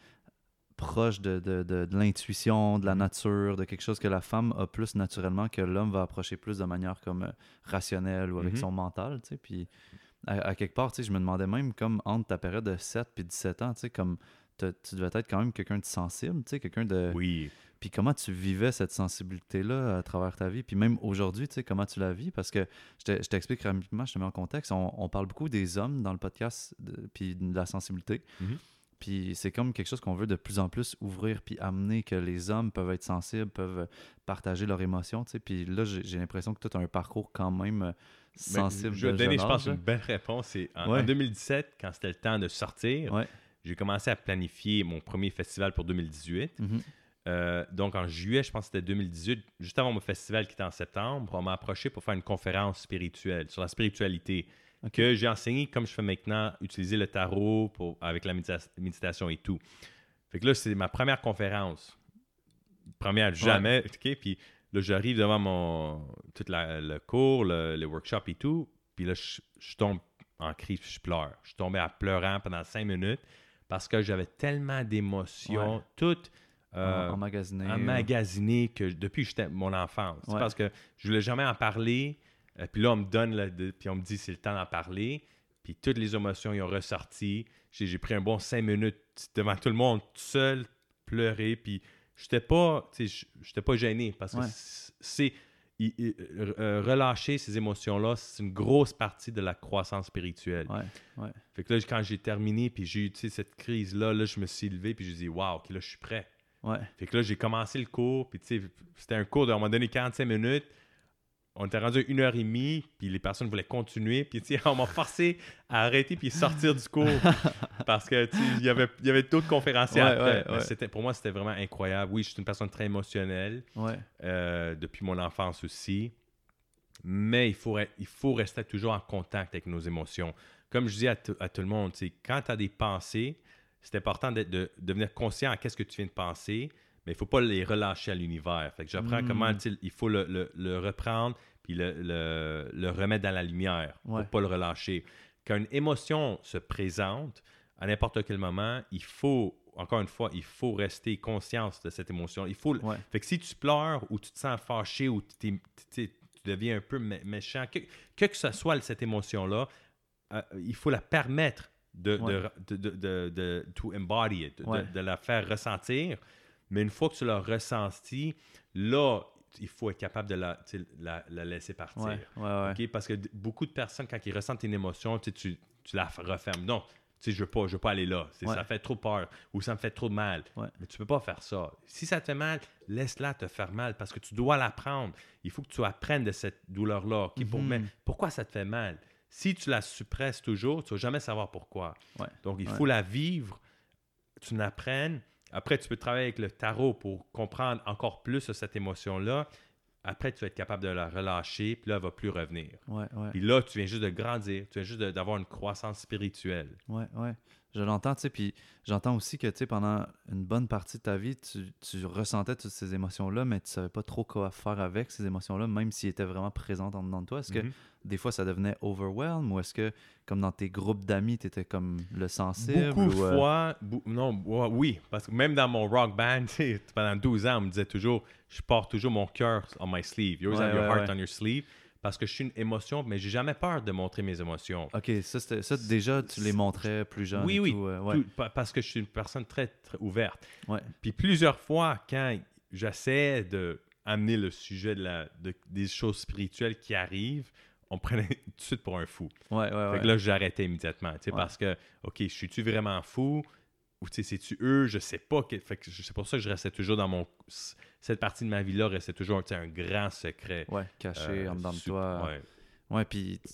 proche de, de, de, de l'intuition, de la nature, de quelque chose que la femme a plus naturellement, que l'homme va approcher plus de manière comme rationnelle ou avec Mhm. son mental, tu sais. Puis à, à quelque part, je me demandais même, comme entre ta période de 7 puis 17 ans, comme tu devais être quand même quelqu'un de sensible, quelqu'un de. oui. Puis comment tu vivais cette sensibilité-là à travers ta vie? Puis même aujourd'hui, tu sais, comment tu la vis? Parce que je te- je t'explique rapidement, je te mets en contexte. On, on parle beaucoup des hommes dans le podcast, de- puis de la sensibilité. Mhm. Puis c'est comme quelque chose qu'on veut de plus en plus ouvrir, puis amener que les hommes peuvent être sensibles, peuvent partager leurs émotions, tu sais. Puis là, j'ai l'impression que tu as un parcours quand même euh, sensible. je vais te donner, je pense, une belle réponse. C'est en, Ouais. en 2017, quand c'était le temps de sortir, Ouais. j'ai commencé à planifier mon premier festival pour 2018. Mhm. Euh, donc en juillet, je pense que c'était 2018, juste avant mon festival qui était en septembre, on m'a approché pour faire une conférence spirituelle sur la spiritualité que j'ai enseigné comme je fais maintenant, utiliser le tarot pour, avec la médita- méditation et tout. Fait que là, c'est ma première conférence. Première jamais, OK? Puis là, j'arrive devant mon tout la- le cours, le, le workshop et tout. Puis là, je, je tombe en crise, puis je pleure. Je suis tombé à pleurant pendant cinq minutes parce que j'avais tellement d'émotions, Ouais. toutes euh, En- emmagasiné. emmagasinées que depuis j'étais mon enfance. Ouais. Parce que je voulais jamais en parler. Euh, puis là, on me donne, le- de- puis on me dit c'est le temps d'en parler. Puis toutes les émotions, ils ont ressorti. J'ai j'ai pris un bon cinq minutes devant tout le monde, tout seul, pleurer. Puis j'étais pas, j'étais pas gêné parce que Ouais. c'est il- il- euh, relâcher ces émotions-là, c'est une grosse partie de la croissance spirituelle. Ouais, ouais. Fait que là, quand j'ai terminé, puis j'ai eu cette crise-là, là, je me suis levé, puis j'ai dit, waouh, ok, là, je suis prêt. Ouais. Fait que là, j'ai commencé le cours, puis tu sais, c'était un cours de, on m'a donné 45 minutes. On était rendu à une heure et demie, puis les personnes voulaient continuer, puis tu sais, on m'a forcé à arrêter puis sortir du cours parce que il y avait, y avait d'autres conférenciers Ouais, après. ouais, Mais ouais. C'était, pour moi, c'était vraiment incroyable. Oui, je suis une personne très émotionnelle euh, depuis mon enfance aussi, mais il faut, il faut rester toujours en contact avec nos émotions. Comme je dis à, tout- à tout le monde, tu sais, quand tu as des pensées, c'est important d'être- de, devenir conscient à qu'est-ce que tu viens de penser, mais il faut pas les relâcher à l'univers. Fait que j'apprends Mm. comment il faut le, le- le reprendre puis le, le- le remettre dans la lumière Ouais. pour pas le relâcher. Quand une émotion se présente, à n'importe quel moment, il faut, encore une fois, il faut rester conscience de cette émotion. Il faut, Ouais. fait que si tu pleures ou tu te sens fâché ou tu deviens un peu mé- méchant, que, que que ce soit cette émotion-là, euh, il faut la permettre de, Ouais. de, de, de, to embody it, Ouais. de la faire ressentir. Mais une fois que tu l'as ressenti, là, il faut être capable de la, la, la laisser partir. Ouais. Parce que beaucoup de personnes, quand ils ressentent une émotion, tu, tu, la refermes. Non, tu sais, je veux pas, je veux pas aller là. Ouais. Ça fait trop peur ou ça me fait trop mal. Ouais. Mais tu peux pas faire ça. Si ça te fait mal, laisse-la te faire mal parce que tu dois l'apprendre. Il faut que tu apprennes de cette douleur-là. Pour- Mhm. mais pourquoi ça te fait mal? Si tu la suppresses toujours, tu vas jamais savoir pourquoi. Ouais. Donc, il faut la vivre, tu l'apprennes. Après, tu peux travailler avec le tarot pour comprendre encore plus cette émotion-là. Après, tu vas être capable de la relâcher, puis là, elle va plus revenir. Ouais. Ouais. Puis là, tu viens juste de grandir, tu viens juste d'avoir une croissance spirituelle. Ouais, ouais. Je l'entends, tu sais, puis j'entends aussi que, tu sais, pendant une bonne partie de ta vie, tu, tu ressentais toutes ces émotions-là, mais tu savais pas trop quoi faire avec ces émotions-là, même s'ils étaient vraiment présentes en dedans de toi. Est-ce que Mhm. des fois, ça devenait overwhelm ou est-ce que, comme dans tes groupes d'amis, tu étais comme le sensible? Beaucoup de euh, fois, non, oui, parce que même dans mon rock band, pendant 12 ans, on me disait toujours, je porte toujours mon cœur on my sleeve. You always Ouais, have your ouais, heart ouais. on your sleeve. Parce que je suis une émotion, mais j'ai jamais peur de montrer mes émotions. Ok, ça, ça, déjà, tu les montrais plus jeune. Oui, et oui. tout, euh, ouais. Tout- pa- parce que je suis une personne très, très ouverte. Ouais. Puis plusieurs fois, quand j'essaie de amener le sujet de la, de- des choses spirituelles qui arrivent, on me prenait tout de suite pour un fou. Ouais, ouais, Fait ouais. que là, j'arrêtais immédiatement, tu sais, parce que, OK, je suis-tu vraiment fou? Ou, tu sais, c'est-tu eux? Je sais pas. que- fait que c'est pour ça que je restais toujours dans mon... Cette partie de ma vie-là restait toujours, sais, un grand secret. Ouais, caché Euh, en dedans de toi. ouais. Ouais, puis tu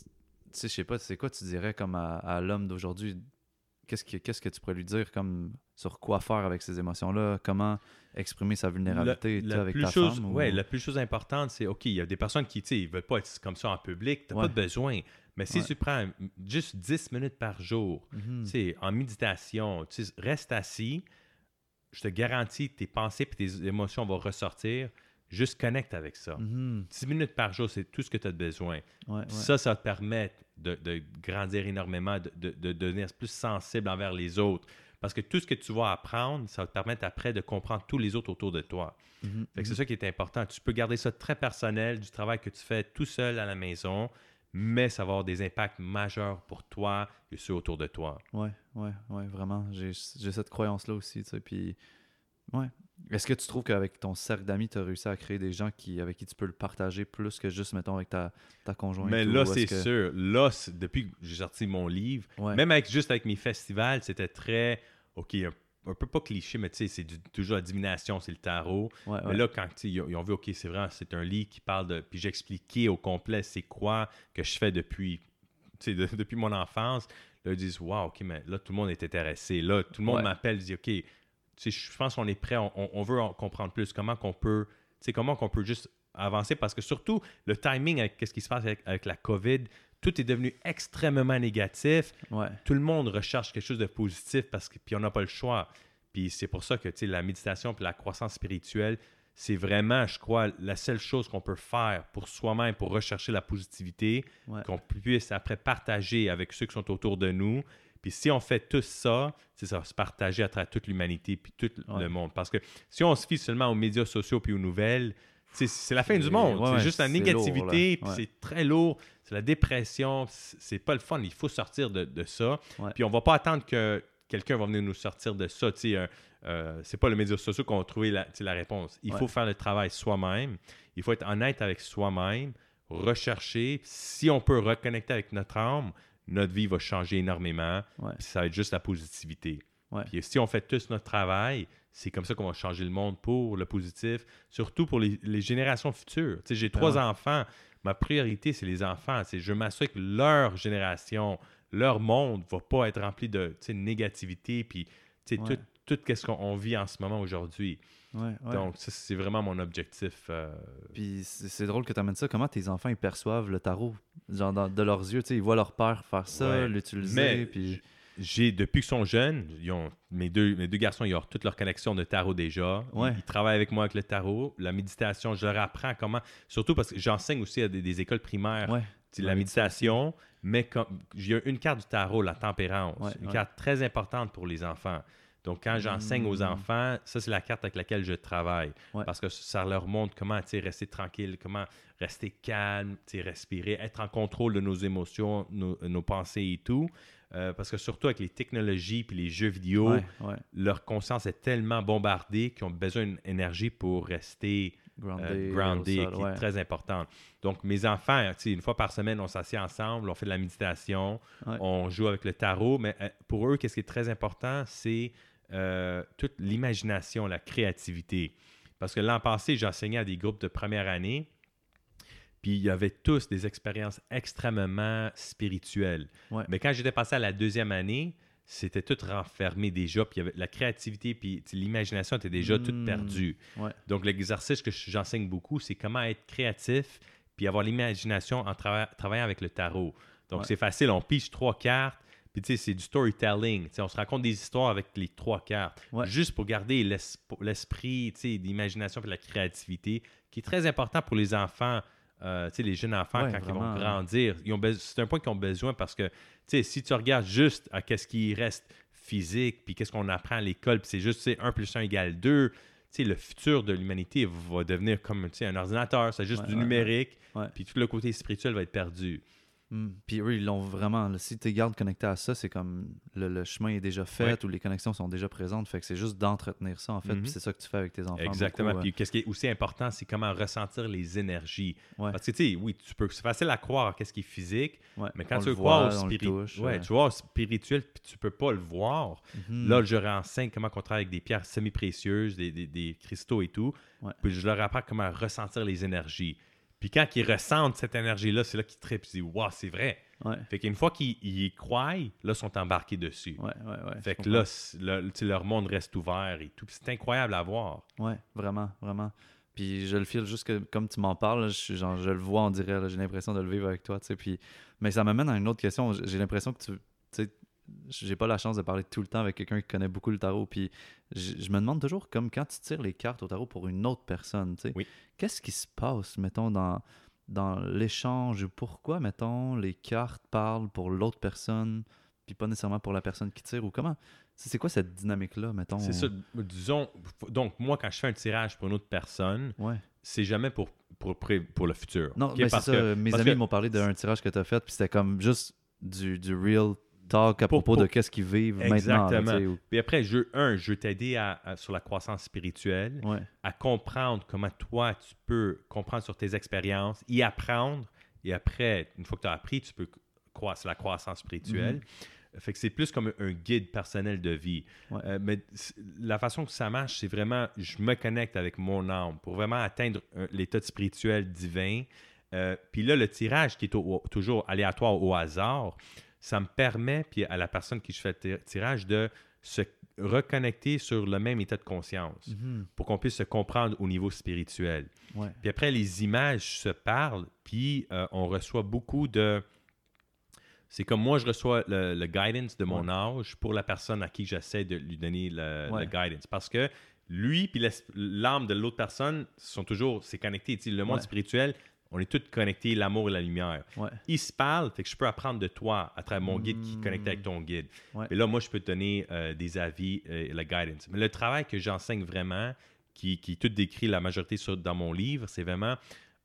sais, je sais pas, c'est quoi tu dirais comme à, à l'homme d'aujourd'hui? Qu'est-ce que, qu'est-ce que tu pourrais lui dire comme sur quoi faire avec ces émotions-là? Comment exprimer sa vulnérabilité avec plus ta chose, femme? ou- ouais, la plus chose importante, c'est OK, il y a des personnes qui, tu sais, ils veulent pas être comme ça en public, t'as Ouais. pas de besoin. Mais si Ouais. tu prends juste 10 minutes par jour, Mhm. tu sais, en méditation, reste assis, je te garantis que tes pensées et tes émotions vont ressortir. Juste connecte avec ça. Mhm. 10 minutes par jour, c'est tout ce que tu as besoin. Ouais, ouais. Ça, ça va te permettre de, de grandir énormément, de, de- de devenir plus sensible envers les autres. Parce que tout ce que tu vas apprendre, ça va te permettre après de comprendre tous les autres autour de toi. Mhm. C'est ça qui est important. Tu peux garder ça très personnel, du travail que tu fais tout seul à la maison, mais ça va avoir des impacts majeurs pour toi et ceux autour de toi. Ouais, ouais, ouais, vraiment. J'ai cette croyance-là aussi, tu sais. Puis, ouais. Est-ce que tu trouves qu'avec ton cercle d'amis, tu as réussi à créer des gens qui, avec qui tu peux le partager plus que juste, mettons, avec ta, ta conjointe? Mais là, c'est que- sûr. Là, depuis que j'ai sorti mon livre, Ouais. même avec, juste avec mes festivals, c'était très, OK, un, un peu pas cliché, mais tu sais, c'est toujours la divination, c'est le tarot. Ouais, Mais là, quand ils, ont- vu, OK, c'est vrai, c'est un livre qui parle de. Puis j'expliquais au complet c'est quoi que je fais depuis, de- depuis mon enfance. Là, ils disent, wow, OK, mais là, tout le monde est intéressé. Là, tout le monde Ouais. m'appelle, dit, OK, tu sais, je pense qu'on est prêt, on, veut en comprendre plus. Comment qu'on peut, tu sais, comment qu'on peut juste avancer? Parce que surtout, le timing avec ce qui se passe avec, avec la COVID, tout est devenu extrêmement négatif Ouais. tout le monde recherche quelque chose de positif parce que puis on n'a pas le choix. Puis c'est pour ça que la méditation puis la croissance spirituelle, c'est vraiment, je crois, la seule chose qu'on peut faire pour soi-même, pour rechercher la positivité, Ouais. qu'on puisse après partager avec ceux qui sont autour de nous. Puis si on fait tout ça, sais, ça va se partager à travers toute l'humanité puis tout Ouais. le monde. Parce que si on se fie seulement aux médias sociaux puis aux nouvelles, c'est la fin du monde. ouais, c'est juste la négativité, puis c'est très lourd. C'est la dépression, c'est pas le fun. Il faut sortir de, de ça. Puis on va pas attendre que quelqu'un va venir nous sortir de ça. Tu sais, euh, euh, c'est pas les médias sociaux qui vont trouver la, la réponse. Il Ouais. faut faire le travail soi-même. Il faut être honnête avec soi-même, rechercher. Si on peut reconnecter avec notre âme, notre vie va changer énormément. Ouais. Ça va être juste la positivité. Ouais. Puis si on fait tous notre travail, c'est comme ça qu'on va changer le monde pour le positif, surtout pour les, les générations futures. Tu sais, j'ai trois ouais. enfants. Ma priorité, c'est les enfants. Je m'assure que leur génération, leur monde va pas être rempli de négativité, puis Ouais. tout, tout ce qu'on on vit en ce moment aujourd'hui. Ouais, ouais. Donc, ça, c'est vraiment mon objectif. euh, Puis c'est drôle que tu amènes ça. Comment tes enfants ils perçoivent le tarot Genre dans- de leurs yeux, ils voient leur père faire ça, l'utiliser. Mais Puis j'ai depuis qu'ils sont jeunes, ils ont, mes, deux, mes deux garçons, ils ont toute leur connexion de tarot déjà. Ils- Ouais. Ils, travaillent avec moi avec le tarot. La méditation, je leur apprends comment. Surtout parce que j'enseigne aussi à des, des écoles primaires ouais, la la méditation, mais comme, j'ai une carte du tarot, la tempérance. Ouais, une carte très importante pour les enfants. Donc, quand j'enseigne aux Mm. enfants, ça, c'est la carte avec laquelle je travaille. Ouais. Parce que ça leur montre comment rester tranquille, comment rester calme, respirer, être en contrôle de nos émotions, nos, nos pensées et tout. Euh, parce que surtout avec les technologies puis les jeux vidéo, ouais, ouais. leur conscience est tellement bombardée qu'ils ont besoin d'une énergie pour rester Grounded, euh, grounded, sol, qui ouais. est très importante. Donc, mes enfants, une fois par semaine, on s'assied ensemble, on fait de la méditation, on joue avec le tarot, mais euh, pour eux, qu'est-ce qui est très important, c'est euh, toute l'imagination, la créativité. Parce que l'an passé, j'enseignais à des groupes de première année, puis il y avait tous des expériences extrêmement spirituelles. Ouais. Mais quand j'étais passé à la deuxième année, c'était tout renfermé déjà, puis il y avait la créativité, puis l'imagination était déjà toute Mm. perdue. Ouais. Donc, l'exercice que j'enseigne beaucoup, c'est comment être créatif puis avoir l'imagination en trava- travaillant avec le tarot. Donc, Ouais. c'est facile. On pige trois cartes, puis tu sais, c'est du storytelling. On se raconte des histoires avec les trois cartes, Ouais. juste pour garder l'es- l'esprit tu sais, d'imagination et de la créativité, qui est très important pour les enfants. Euh, les jeunes enfants, Ouais, quand ils vont vraiment. grandir, ils c'est un point qu'ils ont besoin parce que, si tu regardes juste à qu'est-ce qui reste physique, puis qu'est-ce qu'on apprend à l'école, puis c'est juste, tu sais, 1 plus 1 égale 2, tu sais, le futur de l'humanité va devenir comme, un ordinateur, c'est juste Ouais, du numérique, puis tout le côté spirituel va être perdu. Mm. Puis eux, ils l'ont vraiment. là, si tu gardes connecté à ça, c'est comme le, le chemin est déjà fait Ouais. ou les connexions sont déjà présentes. Fait que c'est juste d'entretenir ça, en fait. Mhm. Puis c'est ça que tu fais avec tes enfants. Exactement. beaucoup, Puis qu'est-ce qui est aussi important, c'est comment ressentir les énergies. Ouais. Parce que, tu sais, oui, tu peux, c'est facile à croire qu'est-ce qui est physique, euh, ouais. mais quand On tu le veux croire voit, au spirituel, touche, tu vois, au spirituel, puis tu peux pas le voir. Mhm. Là, je leur enseigne comment on travaille avec des pierres semi-précieuses, des, des- des cristaux et tout. Puis je leur apprends comment ressentir les énergies. Puis quand ils ressentent cette énergie-là, c'est là qu'ils trippent. Ils disent Waouh, c'est vrai. Ouais, Fait qu'une fois qu'ils ils y croient, là, ils sont embarqués dessus. ouais, ouais. ouais, fait que là, le- leur monde reste ouvert et tout. C'est incroyable à voir. Ouais, vraiment, vraiment. Puis je le file juste que, comme tu m'en parles, là, je, genre, je le vois, on dirait, j'ai l'impression de le vivre avec toi. Puis, mais ça m'amène à une autre question. J'ai l'impression que tu, j'ai pas la chance de parler tout le temps avec quelqu'un qui connaît beaucoup le tarot. Puis je, je me demande toujours, comme quand tu tires les cartes au tarot pour une autre personne, tu sais, Oui. qu'est-ce qui se passe, mettons, dans, dans l'échange? Pourquoi, mettons, les cartes parlent pour l'autre personne, puis pas nécessairement pour la personne qui tire? Ou comment? C'est quoi cette dynamique-là, mettons? C'est ça. Disons, donc moi, quand je fais un tirage pour une autre personne, Ouais. c'est jamais pour, pour, pour le futur. Non, mais c'est Parce ça. que- Mes parce amis que- m'ont parlé d'un tirage que tu as fait, puis c'était comme juste du, du real talk à Pour- propos de qu'est-ce qu'ils vivent maintenant. Exactement. sais, ou- Puis après, je, un, je veux t'aider à- à- sur la croissance spirituelle, Ouais. à comprendre comment toi, tu peux comprendre sur tes expériences, y apprendre. Et après, une fois que tu as appris, tu peux croître sur la croissance spirituelle. Fait que c'est plus comme un guide personnel de vie. Mm-hmm. Ouais. Euh, mais la façon que ça marche, c'est vraiment, je me connecte avec mon âme pour vraiment atteindre un- l'état spirituel divin. Euh, puis là, le tirage qui est au- toujours aléatoire au hasard, ça me permet, puis à la personne qui je fais le tir- tirage, de se reconnecter sur le même état de conscience Mhm. pour qu'on puisse se comprendre au niveau spirituel. Ouais. Puis après, les images se parlent, puis euh, on reçoit beaucoup de... C'est comme moi, je reçois le, le guidance de mon âge pour la personne à qui j'essaie de lui donner le, Ouais. le guidance. Parce que lui puis l'âme de l'autre personne sont toujours... C'est connecté. Le monde spirituel, on est tous connectés, l'amour et la lumière. Ouais. Ils se parlent, fait que je peux apprendre de toi à travers mon guide qui est connecté avec ton guide. Ouais. Et là, moi, je peux te donner euh, des avis euh, et la guidance. Mais le travail que j'enseigne vraiment, qui, qui tout décrit la majorité sur- dans mon livre, c'est vraiment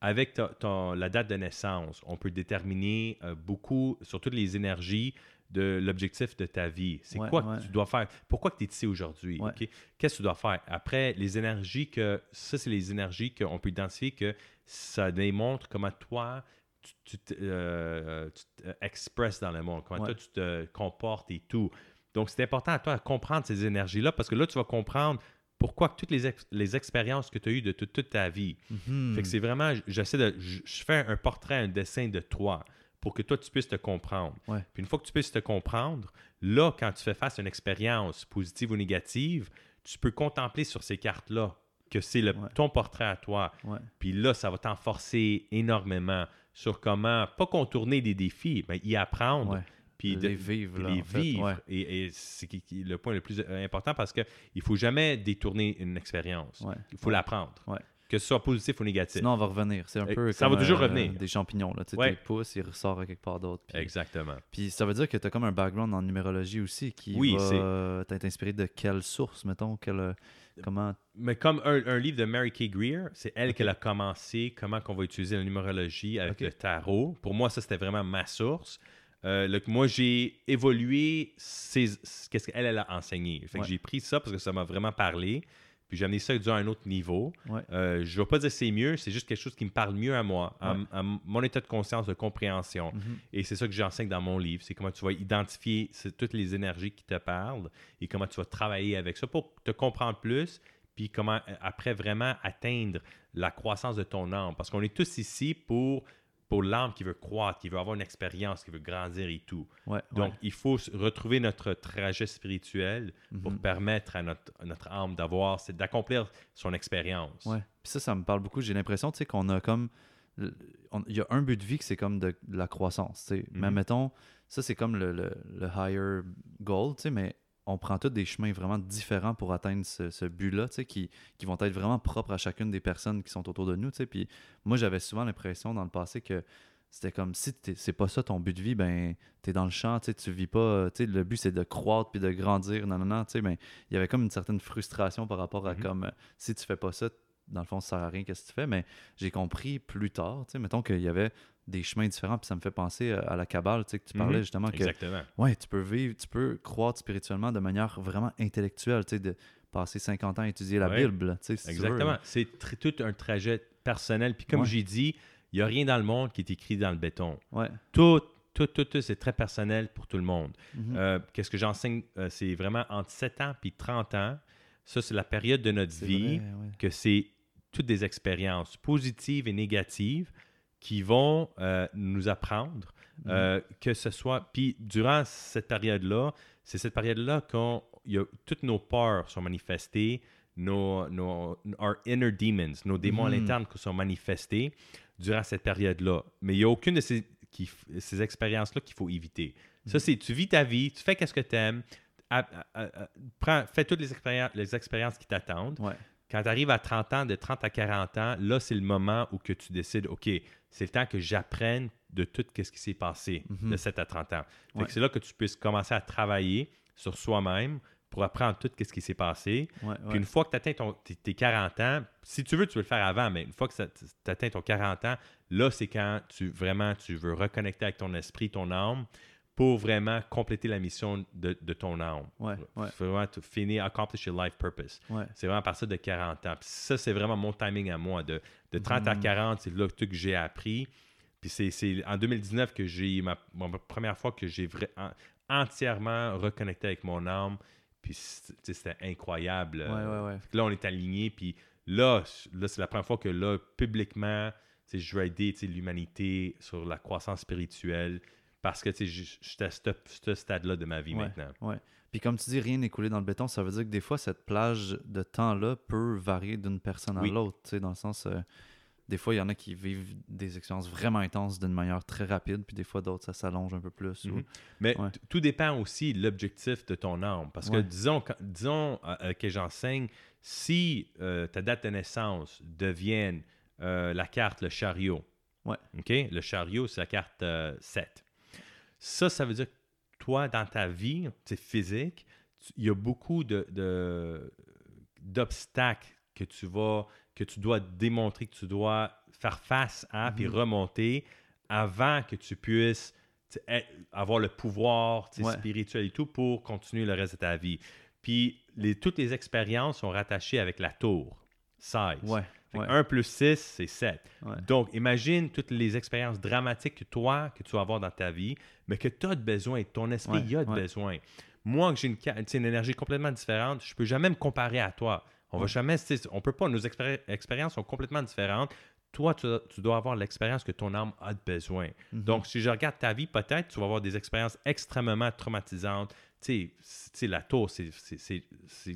avec ta- ton- la date de naissance, on peut déterminer euh, beaucoup sur toutes les énergies de l'objectif de ta vie. C'est Ouais, quoi ouais. que tu dois faire? Pourquoi que tu es ici aujourd'hui? Ouais. Qu'est-ce que tu dois faire? Après, les énergies que... Ça, c'est les énergies qu'on peut identifier que ça démontre comment toi, tu, tu te- euh, te expresses dans le monde, comment Ouais. toi, tu te comportes et tout. Donc, c'est important à toi de comprendre ces énergies-là parce que là, tu vas comprendre pourquoi toutes les, ex- les expériences que tu as eues de toute- ta vie. Mhm. Fait que c'est vraiment, j'essaie de, je je fais un portrait, un dessin de toi pour que toi, tu puisses te comprendre. Ouais. Puis une fois que tu puisses te comprendre, là, quand tu fais face à une expérience positive ou négative, tu peux contempler sur ces cartes-là que c'est le- Ouais. ton portrait à toi. Ouais. Puis là, ça va t'enforcer énormément sur comment, pas contourner des défis, mais y apprendre. Ouais. Puis les de- vivre, puis là, les en fait. vivre. Ouais. Et, et c'est le point le plus euh, important parce qu'il ne faut jamais détourner une expérience. Ouais. Il faut l'apprendre. Que ce soit positif ou négatif. Sinon, on va revenir. C'est un peu ça comme, va toujours euh, revenir. des champignons. Là. Tu sais, Ouais. Pousses, ils ressortent à quelque part d'autre. Puis, Exactement. puis ça veut dire que tu as comme un background en numérologie aussi qui Oui, c'est- va t'être inspiré de quelle source, mettons quelle, euh, Comment Mais comme un, un livre de Mary Kay Greer, c'est elle qui a commencé comment qu'on va utiliser la numérologie avec le tarot. Pour moi, ça, c'était vraiment ma source. Euh, le- moi, j'ai évolué qu'est-ce qu'elle elle a enseigné. Fait que Ouais. j'ai pris ça parce que ça m'a vraiment parlé. Puis j'ai amené ça à un autre niveau. Ouais. Euh, je ne vais pas dire que c'est mieux, c'est juste quelque chose qui me parle mieux à moi, à, Ouais. à mon état de conscience, de compréhension. Mhm. Et c'est ça que j'enseigne dans mon livre. C'est comment tu vas identifier toutes les énergies qui te parlent et comment tu vas travailler avec ça pour te comprendre plus, puis comment euh, après vraiment atteindre la croissance de ton âme. Parce qu'on est tous ici pour, pour l'âme qui veut croître, qui veut avoir une expérience, qui veut grandir et tout. Ouais, Donc, ouais. il faut retrouver notre trajet spirituel pour Mhm. permettre à notre, à notre âme d'avoir, c'est d'accomplir son expérience. Ouais. Puis ça, ça me parle beaucoup. J'ai l'impression, tu sais, qu'on a comme. Il y a un but de vie que c'est comme de, de la croissance, tu sais. Mais Mhm. mettons, ça, c'est comme le, le, le higher goal, tu sais, mais on prend tous des chemins vraiment différents pour atteindre ce, ce but-là, tu sais, qui, qui vont être vraiment propres à chacune des personnes qui sont autour de nous. Puis moi, j'avais souvent l'impression dans le passé que c'était comme si t'es- c'est pas ça ton but de vie, ben t'es dans le champ, tu vis pas, euh, le but c'est de croître puis de grandir, non, non, non, tu sais, mais il y avait comme une certaine frustration par rapport à Mhm. comme, si tu fais pas ça, dans le fond, ça sert à rien, qu'est-ce que tu fais, mais j'ai compris plus tard, mettons qu'il y avait des chemins différents, puis ça me fait penser euh, à la cabale, tu sais, que tu parlais Mhm. justement que, Exactement. ouais, tu peux vivre, tu peux croître spirituellement de manière vraiment intellectuelle, tu sais, de passer 50 ans à étudier la Ouais. Bible, tu sais, si Exactement. C'est tout un trajet personnel. Puis comme Ouais. j'ai dit, il n'y a rien dans le monde qui est écrit dans le béton. Ouais. Tout, tout, tout, tout, c'est très personnel pour tout le monde. Mhm. Euh, Qu'est-ce que j'enseigne, euh, c'est vraiment entre 7 ans puis 30 ans. Ça, c'est la période de notre vie vrai, ouais. que c'est toutes des expériences positives et négatives qui vont euh, nous apprendre Mhm. euh, que ce soit. Puis durant cette période-là, c'est cette période-là qu'on il y a toutes nos peurs sont manifestées nos, nos our inner demons, nos démons à Mhm. l'interne qui sont manifestés durant cette période-là. Mais il n'y a aucune de ces, qui, ces expériences-là qu'il faut éviter. Ça, c'est tu vis ta vie, tu fais qu'est-ce que tu aimes, fais toutes les expériences, les expériences qui t'attendent. Ouais. Quand tu arrives à 30 ans, de 30 à 40 ans, là, c'est le moment où que tu décides, OK, c'est le temps que j'apprenne de tout ce qui s'est passé Mhm. de 7 à 30 ans. Ouais. C'est là que tu puisses commencer à travailler sur soi-même pour apprendre tout ce qui s'est passé. Ouais, Puis ouais. une fois que tu atteins ton, tes, tes 40 ans, si tu veux, tu peux le faire avant, mais une fois que tu atteins ton 40 ans, là, c'est quand tu vraiment tu veux reconnecter avec ton esprit, ton âme, pour vraiment compléter la mission de, de ton âme. Ouais, ouais. Vraiment to finir, accomplish your life purpose. Ouais. C'est vraiment à partir de 40 ans. Puis ça, c'est vraiment mon timing à moi. De, de 30 à Mhm. 40, c'est là tout que j'ai appris. Puis c'est- en 2019 que j'ai eu ma, ma première fois que j'ai entièrement reconnecté avec mon âme. Puis c'était incroyable. Ouais, que là, on est aligné. Puis là, là c'est la première fois que là, publiquement, je veux aider l'humanité sur la croissance spirituelle. Parce que je- j'étais à ce, stade-là de ma vie Ouais. maintenant. Ouais. Puis comme tu dis, rien n'est coulé dans le béton. Ça veut dire que des fois, cette plage de temps-là peut varier d'une personne à Oui. l'autre. Dans le sens, euh, des fois, il y en a qui vivent des expériences vraiment intenses d'une manière très rapide, puis des fois, d'autres, ça s'allonge un peu plus. ou- Mhm. Mais Ouais. tout dépend aussi de l'objectif de ton âme. Parce que disons, quand- disons euh, euh, que j'enseigne, si euh, ta date de naissance devient euh, la carte, le chariot. OK? Le chariot, c'est la carte euh, 7. Ça, ça veut dire que toi, dans ta vie, c'est physique, il y a beaucoup de, de- d'obstacles que tu vas, que tu dois démontrer, que tu dois faire face à, puis Mhm. remonter avant que tu puisses être- avoir le pouvoir Ouais. spirituel et tout pour continuer le reste de ta vie. Puis les, toutes les expériences sont rattachées avec la tour, 16. Ouais. Ouais. 1 plus 6, c'est 7. Ouais. Donc, imagine toutes les expériences dramatiques que toi, que tu vas avoir dans ta vie, mais que tu as de besoin, ton esprit Ouais, y a de besoin. Moi, que j'ai une, une énergie complètement différente, je peux jamais me comparer à toi. On va jamais, on peut pas, nos expéri- expériences sont complètement différentes. Toi, tu, tu dois avoir l'expérience que ton âme a de besoin. Mhm. Donc, si je regarde ta vie, peut-être tu vas avoir des expériences extrêmement traumatisantes. Tu sais, la tour, c'est-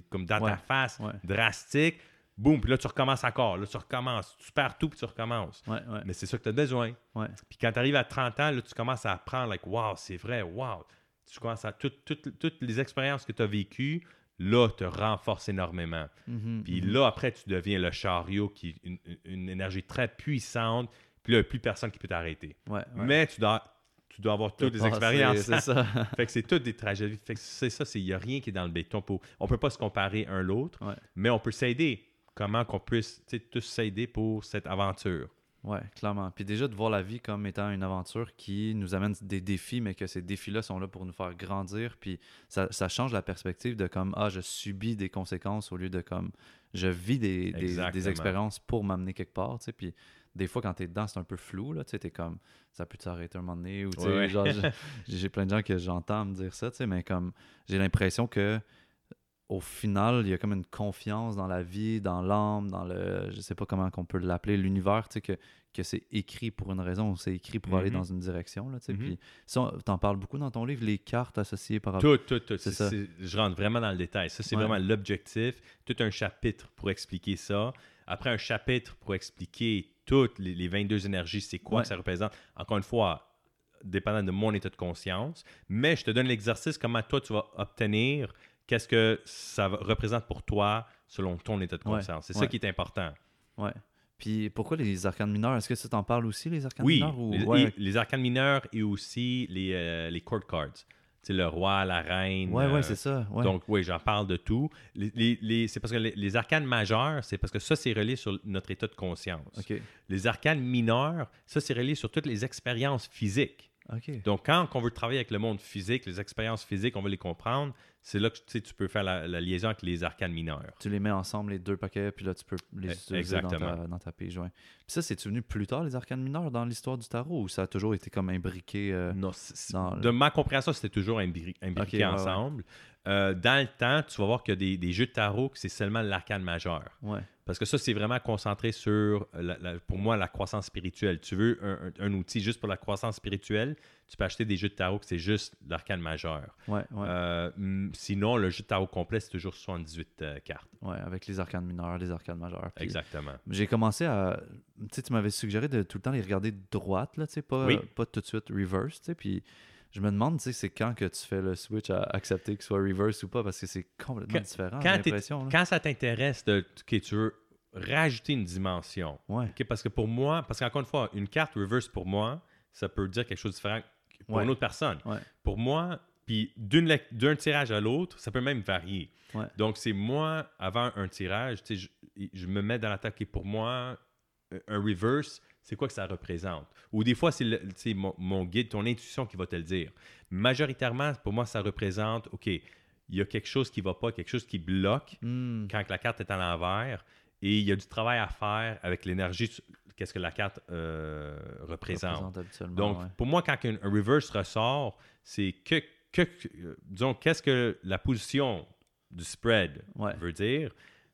comme dans ta face, drastique. Boum, puis là, tu recommences encore. Là, tu recommences. Tu perds tout, puis tu recommences. Ouais, ouais. Mais c'est ça que tu as besoin. Ouais. Puis quand tu arrives à 30 ans, là, tu commences à apprendre, like, wow, c'est vrai, wow. Tu commences à. tout- tout- toutes les expériences que tu as vécues, là, te renforcent énormément. Mhm, Puis mhm. là, après, tu deviens le chariot qui une, une- énergie très puissante. Puis là, il n'y a plus personne qui peut t'arrêter. Mais tu dois, tu dois avoir toutes les expériences. C'est ça. fait que c'est toutes des tragédies. Fait que c'est ça, il n'y a rien qui est dans le béton. Pour, on peut pas se comparer un l'autre, mais on peut s'aider. Comment qu'on puisse tous s'aider pour cette aventure. Ouais, clairement. Puis déjà de voir la vie comme étant une aventure qui nous amène des défis, mais que ces défis-là sont là pour nous faire grandir. Puis ça, ça change la perspective de comme ah je subis des conséquences au lieu de comme je vis des, des, Exactement. des expériences pour m'amener quelque part. Sais. Puis des fois quand t'es dedans c'est un peu flou là. Tu sais t'es comme ça peut t'arrêter un moment donné ou Ouais, ouais. genre j'ai plein de gens que j'entends me dire ça. Tu sais mais comme j'ai l'impression que au final, il y a comme une confiance dans la vie, dans l'âme, dans le, je sais pas comment qu'on peut l'appeler, l'univers, tu sais, que, que c'est écrit pour une raison, c'est écrit pour aller Mhm. dans une direction, là, tu sais. Mhm. Puis ça, t'en parles beaucoup dans ton livre, les cartes associées par rapport... Tout, tout, tout. C'est ça. Je rentre vraiment dans le détail. Ça, c'est Ouais. vraiment l'objectif. Tout un chapitre pour expliquer ça. Après, un chapitre pour expliquer toutes les, les 22 énergies, c'est quoi Ouais. que ça représente. Encore une fois, dépendant de mon état de conscience. Mais je te donne l'exercice, comment toi, tu vas obtenir, qu'est-ce que ça représente pour toi selon ton état de Ouais, conscience? C'est ouais. ça qui est important. Ouais. Puis pourquoi les arcanes mineures? Est-ce que ça t'en parle aussi, les arcanes Oui, mineures? Ou... les, ouais, les arcanes mineurs et aussi les, euh, les court cards. C'est le roi, la reine. ouais, ouais, euh, c'est ça. Donc, oui, j'en parle de tout. Les, les- c'est parce que les, arcanes majeures, c'est parce que ça, c'est relié sur notre état de conscience. Les arcanes mineurs, ça, c'est relié sur toutes les expériences physiques. Donc, quand on veut travailler avec le monde physique, les expériences physiques, on veut les comprendre, c'est là que tu, peux faire la, la liaison avec les arcanes mineurs. Tu les mets ensemble, les deux paquets, puis là, tu peux les Eh, utiliser dans ta, dans ta pige. Ouais. Puis ça, c'est-tu venu plus tard, les arcanes mineures, dans l'histoire du tarot, ou ça a toujours été comme imbriqué? euh, Non, le- de ma compréhension, c'était toujours imbri- imbriqué Ok, ouais, ouais. ensemble. euh, dans le temps, tu vas voir qu'il y a des, des jeux de tarot que c'est seulement l'arcane majeur. Ouais. Parce que ça, c'est vraiment concentré sur, la- la- pour moi, la croissance spirituelle. Tu veux un, un- un outil juste pour la croissance spirituelle, tu peux acheter des jeux de tarot que c'est juste l'arcane majeur. Ouais, ouais, Euh, sinon, le jeu de tarot complet, c'est toujours 78 euh, cartes. ouais, avec les arcanes mineures, les arcanes majeures. Exactement. J'ai commencé à. Tu sais, tu m'avais suggéré de tout le temps les regarder de droite, là, tu sais, pas, Oui. pas tout de suite reverse, tu sais. Puis je me demande, tu sais, c'est quand que tu fais le switch à accepter que ce soit reverse ou pas, parce que c'est complètement Quand- différent, quand l'impression. Quand ça t'intéresse de que tu veux rajouter une dimension, Ouais, parce que pour moi, parce qu'encore une fois, une carte reverse pour moi, ça peut dire quelque chose de différent pour Ouais. une autre personne. Ouais. Pour moi, puis d'un tirage à l'autre, ça peut même varier. Donc, c'est moi, avant un tirage, je, je me mets dans la tête, OK, pour moi, un reverse, c'est quoi que ça représente? Ou des fois, c'est mon, mon guide, ton intuition qui va te le dire. Majoritairement, pour moi, ça représente, OK, il y a quelque chose qui ne va pas, quelque chose qui bloque Hmm, quand la carte est à l'envers et il y a du travail à faire avec l'énergie, qu'est-ce que la carte euh, représente. Donc, ouais. pour moi, quand un, un reverse ressort, c'est que, que, euh, disons, qu'est-ce que la position du spread Ouais. veut dire?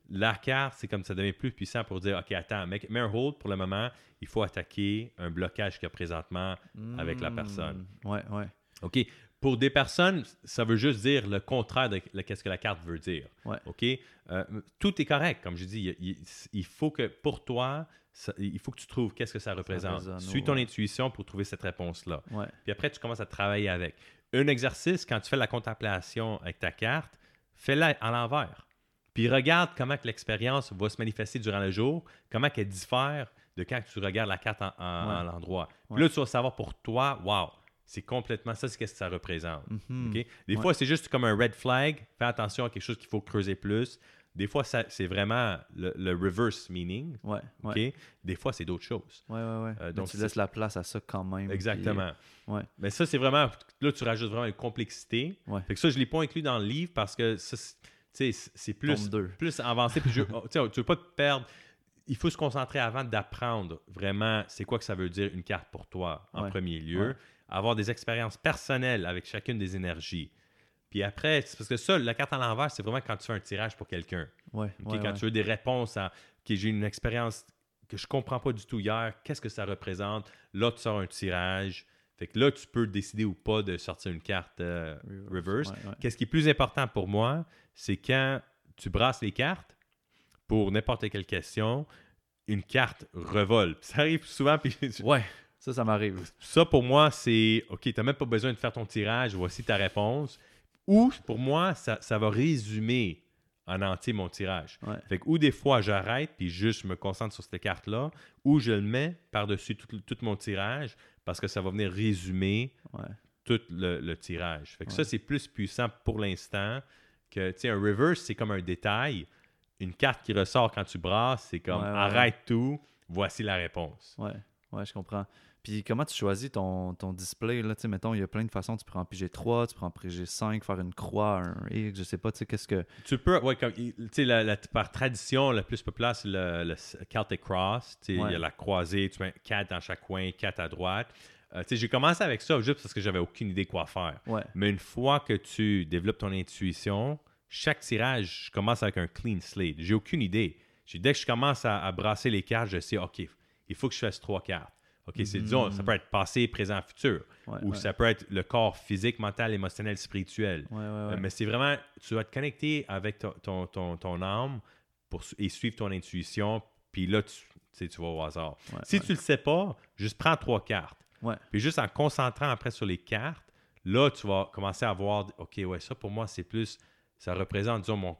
La carte, c'est comme ça devient plus puissant pour dire, OK, attends, mets un hold pour le moment, il faut attaquer un blocage qu'il y a présentement avec la Hmm, personne. Ouais, ouais, OK? Pour des personnes, ça veut juste dire le contraire de qu'est-ce que la carte veut dire. Ouais. OK? Euh, tout est correct, comme je dis. Il, faut que pour toi, ça- il faut que tu trouves qu'est-ce que ça représente. résonne, Suis ton intuition pour trouver cette réponse-là. ouais. Puis après, tu commences à travailler avec. Un exercice, quand tu fais la contemplation avec ta carte, fais-la à l'envers. Puis regarde comment que l'expérience va se manifester durant le jour, comment qu'elle diffère de quand tu regardes la carte en, en- Ouais. en l'endroit. Puis Ouais. là, tu vas savoir pour toi, wow, c'est complètement ça, c'est qu'est-ce que ça représente. Mhm. OK? Des Ouais. fois, c'est juste comme un red flag. Fais attention à quelque chose qu'il faut creuser plus. Des fois, c'est vraiment le, le reverse meaning. Ouais, OK? ouais. Des fois, c'est d'autres choses. Ouais, ouais, ouais. Euh, Mais donc tu laisses la place à ça quand même. puis- Exactement. Ouais. Mais ça, c'est vraiment. Là, tu rajoutes vraiment une complexité. Ouais. Fait que ça, je ne l'ai pas inclus dans le livre parce que ça, c'est- plus, plus avancé. Puis je, oh, tu veux pas te perdre. Il faut se concentrer avant d'apprendre vraiment c'est quoi que ça veut dire une carte pour toi en Ouais. premier lieu. Ouais. Avoir des expériences personnelles avec chacune des énergies. Puis après, parce que ça, la carte à l'envers, c'est vraiment quand tu fais un tirage pour quelqu'un. Ouais, quand tu veux des réponses à OK, j'ai une expérience que je comprends pas du tout hier, qu'est-ce que ça représente? Là, tu sors un tirage. Fait que là, tu peux décider ou pas de sortir une carte euh, reverse. Ouais, ouais. Qu'est-ce qui est plus important pour moi, c'est quand tu brasses les cartes pour n'importe quelle question, une carte revole. Ça arrive souvent, puis Ouais, ça, ça m'arrive. ça pour moi, c'est OK, tu n'as même pas besoin de faire ton tirage, voici ta réponse. Ou pour moi, ça, ça va résumer en entier mon tirage. Ouais. Fait que, ou des fois, j'arrête puis juste je me concentre sur cette carte-là, ou je le mets par-dessus tout, tout mon tirage parce que ça va venir résumer Ouais. tout le, le tirage. Fait que Ouais. ça, c'est plus puissant pour l'instant que, tu sais, un reverse, c'est comme un détail. Une carte qui ressort quand tu brasses, c'est comme arrête tout, voici la réponse. Ouais, ouais, je comprends. Puis comment tu choisis ton, ton display? Là, tu sais, mettons, il y a plein de façons. Tu peux en piger 3, tu peux en piger 5, faire une croix, un X, je sais pas, tu sais, qu'est-ce que... Tu peux, ouais, comme, tu sais, la, la- par tradition, la plus populaire, c'est le, le Celtic Cross. Tu sais, Il Ouais. y a la croisée, tu mets 4 dans chaque coin, 4 à droite. Euh, tu sais, j'ai commencé avec ça juste parce que j'avais aucune idée quoi faire. Ouais, Mais une fois que tu développes ton intuition, chaque tirage, je commence avec un clean slate. J'ai aucune idée. Dès que je commence à, à brasser les cartes, je sais, OK, il faut que je fasse trois cartes. OK, c'est disons, ça peut être passé, présent, futur. ouais, Ou ouais. ça peut être le corps physique, mental, émotionnel, spirituel. Ouais, Euh. Mais c'est vraiment, tu vas te connecter avec ton, ton, ton, ton âme pour, et suivre ton intuition. Puis là, tu, tu vas au hasard. Si tu le sais pas, juste prends trois cartes. Puis juste en concentrant après sur les cartes, là, tu vas commencer à voir, OK, ouais, ça pour moi, c'est plus, ça représente, disons, mon-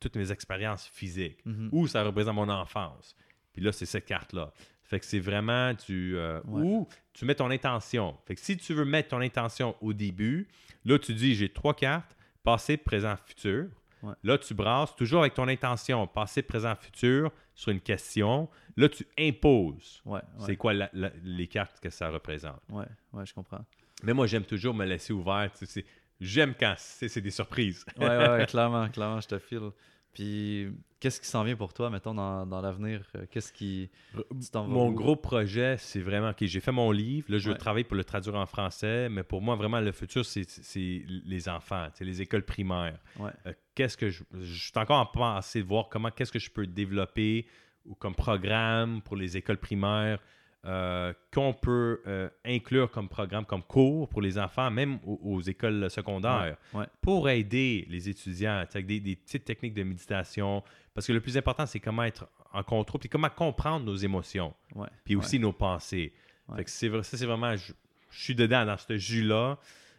toutes mes expériences physiques. Mhm. Ou ça représente mon enfance. Puis là, c'est cette carte-là. Fait que c'est vraiment, tu, euh, Ouais. ou tu mets ton intention. Fait que si tu veux mettre ton intention au début, là, tu dis, j'ai trois cartes, passé, présent, futur. Ouais. Là, tu brasses toujours avec ton intention, passé, présent, futur, sur une question. Là, tu imposes. Ouais, C'est quoi la- la- les cartes que ça représente? ouais, ouais, je comprends. Mais moi, j'aime toujours me laisser ouvert. tu sais, c'est- J'aime quand c'est des surprises. Ouais, ouais, clairement, clairement, je te file. Puis, qu'est-ce qui s'en vient pour toi, mettons, dans, dans l'avenir? Euh, Qu'est-ce qui. Vas Mon gros projet, c'est vraiment, OK, j'ai fait mon livre, là, je Ouais. travaille pour le traduire en français, mais pour moi, vraiment, le futur, c'est c'est les enfants, c'est les écoles primaires. Ouais. Euh, qu'est-ce que je... Je suis encore en pensée de voir comment, qu'est-ce que je peux développer ou comme programme pour les écoles primaires euh, qu'on peut euh, inclure comme programme, comme cours pour les enfants, même aux, aux écoles secondaires, Ouais, ouais. pour aider les étudiants avec des, des petites techniques de méditation. Parce que le plus important, c'est comment être en contrôle, puis comment comprendre nos émotions, Ouais. puis aussi nos pensées. Fait que c'est vrai- ça, c'est vraiment... Je, je suis dedans, dans ce jus-là.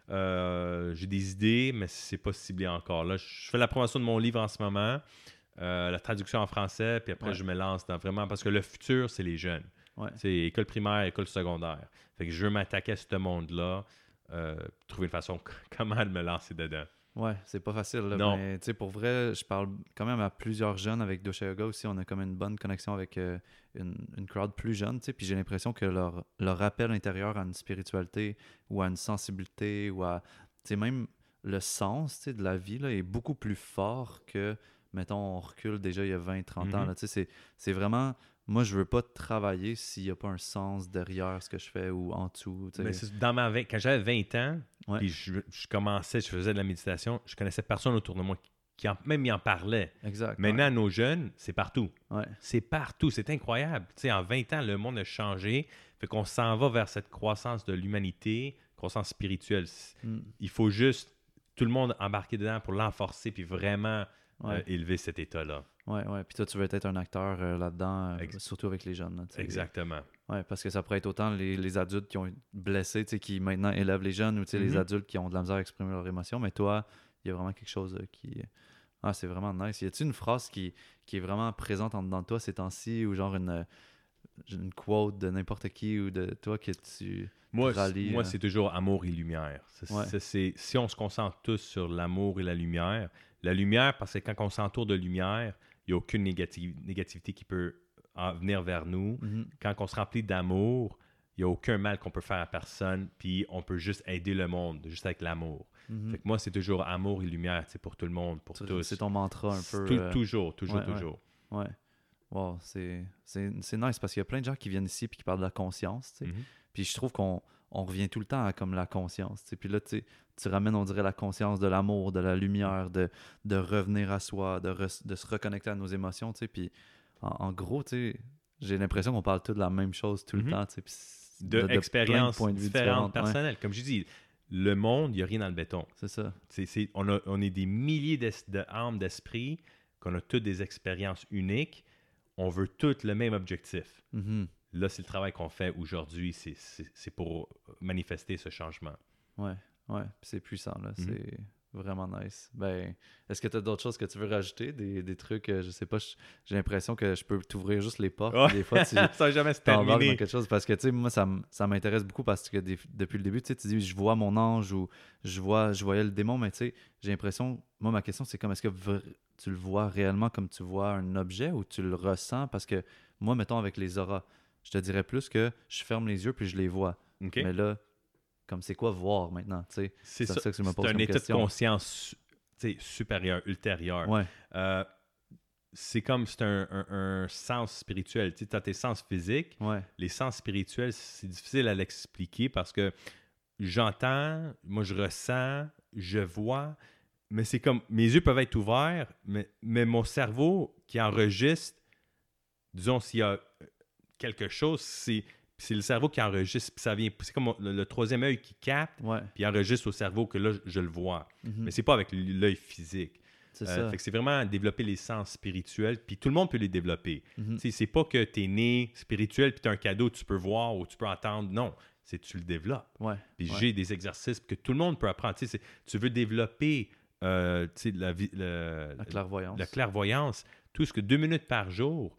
Euh, J'ai des idées, mais c'est pas ciblé encore. Là, je fais la promotion de mon livre en ce moment, la traduction en français, puis après, je me lance dans vraiment... Parce que le futur, c'est les jeunes. Ouais. C'est école primaire, école secondaire. Fait que je veux m'attaquer à ce monde-là, euh, trouver une façon comment de me lancer dedans. Ouais, c'est pas facile. Là, Non. Mais tu sais, pour vrai, je parle quand même à plusieurs jeunes avec Doshayoga aussi. On a comme une bonne connexion avec euh, une, une crowd plus jeune. Puis j'ai l'impression que leur, leur appel intérieur à une spiritualité ou à une sensibilité ou à même le sens de la vie là, est beaucoup plus fort que, mettons, on recule déjà il y a 20, 30 ans. Mhm. là. Sais, C'est vraiment. Moi, je veux pas travailler s'il n'y a pas un sens derrière ce que je fais ou en dessous. Mais c'est dans ma quand j'avais 20 ans, Ouais. puis je, je commençais, je faisais de la méditation, je connaissais personne autour de moi qui, qui en, même y en parlait. Exact. Maintenant, nos jeunes, c'est partout. Ouais. C'est partout. C'est incroyable. En 20 ans, le monde a changé. Fait qu'on s'en va vers cette croissance de l'humanité, croissance spirituelle. Mm. Il faut juste tout le monde embarquer dedans pour l'enforcer puis vraiment Ouais. euh, élever cet état-là. Ouais, ouais. Puis toi, tu veux être un acteur euh, là-dedans, euh, surtout avec les jeunes. là. Exactement. Ouais, parce que ça pourrait être autant les, les adultes qui ont sais, qui maintenant élèvent les jeunes, ou tu sais, les Mhm. adultes qui ont de la misère à exprimer leurs émotions. Mais toi, il y a vraiment quelque chose euh, qui. Ah, c'est vraiment nice. Y a-t-il une phrase qui, qui est vraiment présente en dedans de toi ces temps-ci, ou genre une, une quote de n'importe qui, ou de toi que tu. Moi, rallies, moi c'est toujours amour et lumière. Si on se concentre tous sur l'amour et la lumière, la lumière, parce que quand on s'entoure de lumière, il n'y a aucune négativité qui peut en venir vers nous. Mhm. Quand on se remplit d'amour, il n'y a aucun mal qu'on peut faire à personne, puis on peut juste aider le monde, juste avec l'amour. Mhm. Fait que moi, c'est toujours amour et lumière, c'est pour tout le monde, pour tous. C'est ton mantra un peu. Tout- euh, Toujours, toujours, ouais, toujours. Wow, c'est nice parce qu'il y a plein de gens qui viennent ici et qui parlent de la conscience. Mhm. Puis je trouve qu'on on revient tout le temps à comme la conscience. tu sais. Puis là, tu ramènes, on dirait, la conscience de l'amour, de la lumière, de, de revenir à soi, de, re- de se reconnecter à nos émotions. Puis en, en gros, j'ai l'impression qu'on parle tous de la même chose tout le Mhm. temps. Puis De, plein expériences points de vue différentes, différentes, ouais. personnelles. Comme je dis, le monde, il n'y a rien dans le béton. C'est ça. On, a- on est des milliers d'âmes, d'esprits, qu'on a toutes des expériences uniques. On veut tous le même objectif. Mhm. Là, c'est le travail qu'on fait aujourd'hui. C'est- pour manifester ce changement. Ouais, ouais. C'est puissant, là. Mhm. C'est vraiment nice. Ben, est-ce que tu as d'autres choses que tu veux rajouter? Des, des trucs, euh, je sais pas, j'ai l'impression que je peux t'ouvrir juste les portes. Ouais. Des fois, tu, ça jamais se dans quelque chose parce que tu sais moi ça, m'intéresse beaucoup parce que des- depuis le début tu dis je vois mon ange ou je vois je voyais le démon mais tu sais j'ai l'impression moi ma question c'est comme est-ce que tu le vois réellement comme tu vois un objet ou tu le ressens? Parce que moi mettons avec les auras je te dirais plus que je ferme les yeux puis je les vois mais là comme c'est quoi voir maintenant tu sais? C'est c'est ça. ça que tu me C'est poses un état question. de conscience supérieur, ultérieur. ouais Euh, c'est comme c'est un, un- un sens spirituel. Tu as tes sens physiques, ouais les sens spirituels, c'est difficile à l'expliquer parce que j'entends, moi je ressens, je vois, mais c'est comme mes yeux peuvent être ouverts, mais, mais mon cerveau qui enregistre, disons s'il y a quelque chose, c'est c'est le cerveau qui enregistre, puis ça vient, c'est comme le, le troisième œil qui capte, ouais puis enregistre au cerveau que là je, je le vois, Mhm. mais c'est pas avec l'œil physique. c'est Euh, ça fait que c'est vraiment développer les sens spirituels, puis tout le monde peut les développer. Tu sais, C'est pas que tu es né spirituel puis tu as un cadeau que tu peux voir ou tu peux entendre. Non, c'est tu le développes. ouais Puis Ouais. j'ai des exercices que tout le monde peut apprendre. Tu, veux développer euh, la, le- la clairvoyance la clairvoyance. Tout ce que deux minutes par jour,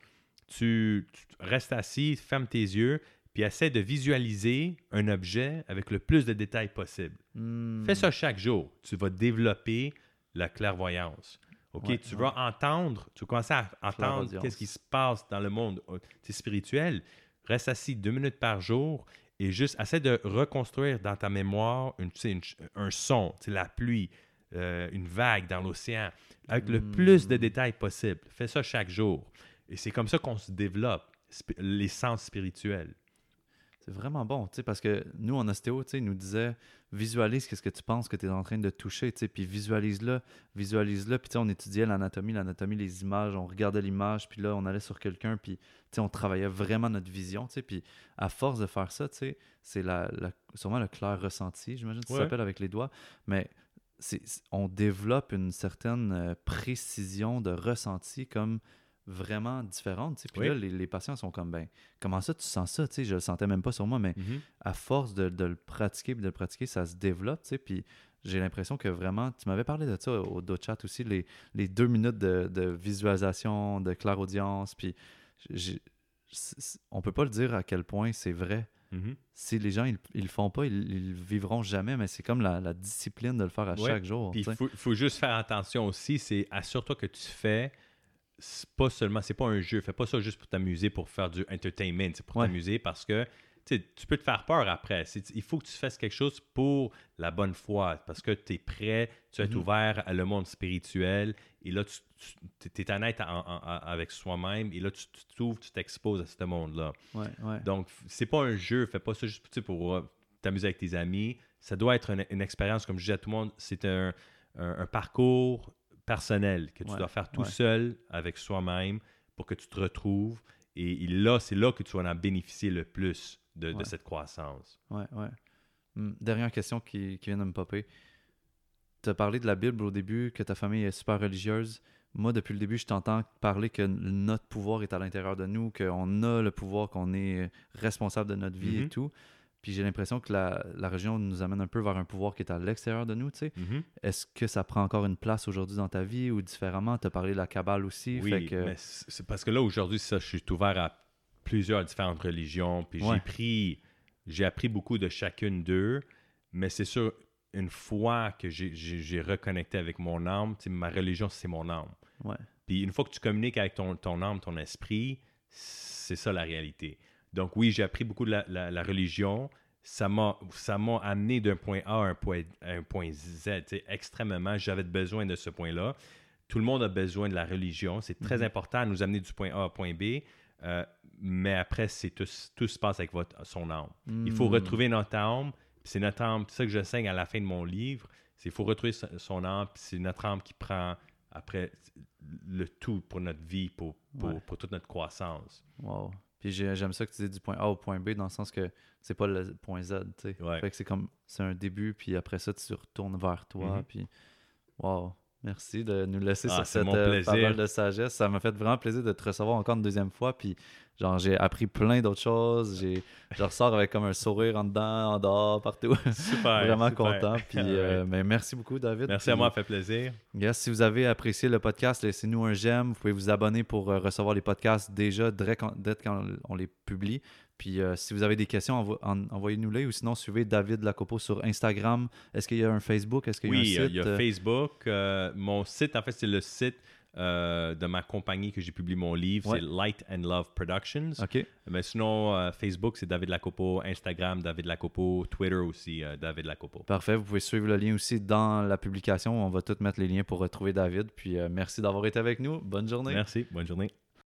tu, tu restes assis, ferme tes yeux, puis essaie de visualiser un objet avec le plus de détails possible. Hmm. Fais ça chaque jour. Tu vas développer la clairvoyance. OK? Ouais, tu ouais. vas entendre, tu vas commencer à entendre qu'est-ce qui se passe dans le monde euh, spirituel. Reste assis deux minutes par jour et juste essaie de reconstruire dans ta mémoire une, une ch- un son, la pluie, euh, une vague dans l'océan, avec le Hmm. plus de détails possible. Fais ça chaque jour. Et c'est comme ça qu'on se développe, les sens spirituels. C'est vraiment bon, tu sais, parce que nous, en ostéo, tu sais, nous disait visualise qu'est-ce que tu penses que tu es en train de toucher, tu sais, puis visualise-le, visualise-le. Puis, tu sais, on étudiait l'anatomie, l'anatomie, les images, on regardait l'image, puis là, on allait sur quelqu'un, puis, tu sais, on travaillait vraiment notre vision, tu sais. Puis, à force de faire ça, tu sais, c'est la, la- sûrement le clair ressenti, j'imagine Ouais. s'appelle avec les doigts, mais on développe une certaine euh, précision de ressenti comme vraiment différente, tu sais. Puis Oui. là, les, les patients sont comme, ben, comment ça, tu sens ça, tu sais, je le sentais même pas sur moi, mais à force de, de le pratiquer de le pratiquer, ça se développe, tu sais, puis j'ai l'impression que vraiment, tu m'avais parlé de ça au Do Chat aussi, les, les deux minutes de, de visualisation, de clairaudience, puis on peut pas le dire à quel point c'est vrai. Mhm. Si les gens, ils, ils le font pas, ils, ils le vivront jamais, mais c'est comme la, la discipline de le faire à Ouais. chaque jour. Il faut, faut juste faire attention aussi, c'est assure-toi que tu fais, c'est pas seulement, c'est pas un jeu, fais pas ça juste pour t'amuser, pour faire du entertainment, c'est pour Ouais. t'amuser parce que tu peux te faire peur après. Il faut que tu fasses quelque chose pour la bonne foi, parce que tu es prêt, tu es Mhm. ouvert à le monde spirituel, et là, tu es honnête en- en- en- avec soi-même, et là, tu t'ouvres, tu t'exposes à ce monde-là. Ouais, ouais. Donc, c'est pas un jeu, fais pas ça juste pour euh, t'amuser avec tes amis. Ça doit être une, une expérience, comme je dis à tout le monde, c'est un, un- un parcours personnel que tu Ouais, dois faire tout ouais. seul avec soi-même pour que tu te retrouves. Et, et là, c'est là que tu vas en bénéficier le plus de, cette croissance. Ouais, ouais. Hum, Dernière question qui, qui vient de me popper. Tu as parlé de la Bible au début, que ta famille est super religieuse. Moi, depuis le début, je t'entends parler que notre pouvoir est à l'intérieur de nous, qu'on a le pouvoir, qu'on est responsable de notre vie et Mhm. tout. Puis j'ai l'impression que la, la religion nous amène un peu vers un pouvoir qui est à l'extérieur de nous, tu sais. Est-ce que ça prend encore une place aujourd'hui dans ta vie ou différemment? Tu as parlé de la Kabbale aussi. Oui, fait que... mais c'est parce que là, aujourd'hui, ça, je suis ouvert à plusieurs différentes religions, puis Ouais. j'ai pris, j'ai appris beaucoup de chacune d'eux, mais c'est sûr, une fois que j'ai- reconnecté avec mon âme, tu sais, ma religion, c'est mon âme. Ouais. Puis une fois que tu communiques avec ton, ton âme, ton esprit, c'est ça la réalité. Donc oui, j'ai appris beaucoup de la, la- la religion. Ça m'a amené d'un point A à un point, à un point Z. Extrêmement, j'avais besoin de ce point-là. Tout le monde a besoin de la religion. C'est très Mhm. important à nous amener du point A au point B. Euh, mais après, c'est tout, tout se passe avec votre, son âme. Il faut Hmm. retrouver notre âme. C'est notre âme, c'est ça que je saigne à la fin de mon livre. C'est qu'il faut retrouver son- âme, c'est notre âme qui prend après le tout pour notre vie, pour, pour, Ouais. pour toute notre croissance. Wow. Puis j'ai- j'aime ça que tu dis du point A au point B dans le sens que c'est pas le point Z, tu sais. Ouais. Fait que c'est comme, c'est un début, puis après ça, tu retournes vers toi, Mhm. puis wow. Merci de nous laisser Ah, sur cette euh, parole de sagesse. Ça m'a fait vraiment plaisir de te recevoir encore une deuxième fois, puis genre, j'ai appris plein d'autres choses. J'ai, je ressors avec comme un sourire en dedans, en dehors, partout. Super. vraiment super. content. Puis, euh, mais merci beaucoup, David. Merci à moi, ça fait plaisir. Yes, si vous avez apprécié le podcast, laissez-nous un j'aime. Vous pouvez vous abonner pour euh, recevoir les podcasts déjà dès quand, dès quand on les publie. Puis euh, si vous avez des questions, envo- en- envoyez-nous-les ou sinon suivez David Lacopo sur Instagram. Est-ce qu'il y a un Facebook? Est-ce qu'il y a Oui, un site? il y a Facebook. euh, mon site, en fait, c'est le site euh, de ma compagnie que j'ai publié mon livre. Ouais. C'est Light and Love Productions. Mais sinon, euh, Facebook, c'est David Lacopo. Instagram, David Lacopo. Twitter aussi, euh, David Lacopo. Parfait. Vous pouvez suivre le lien aussi dans la publication. On va tout mettre les liens pour retrouver David. Puis merci d'avoir été avec nous. Bonne journée. Merci. Bonne journée.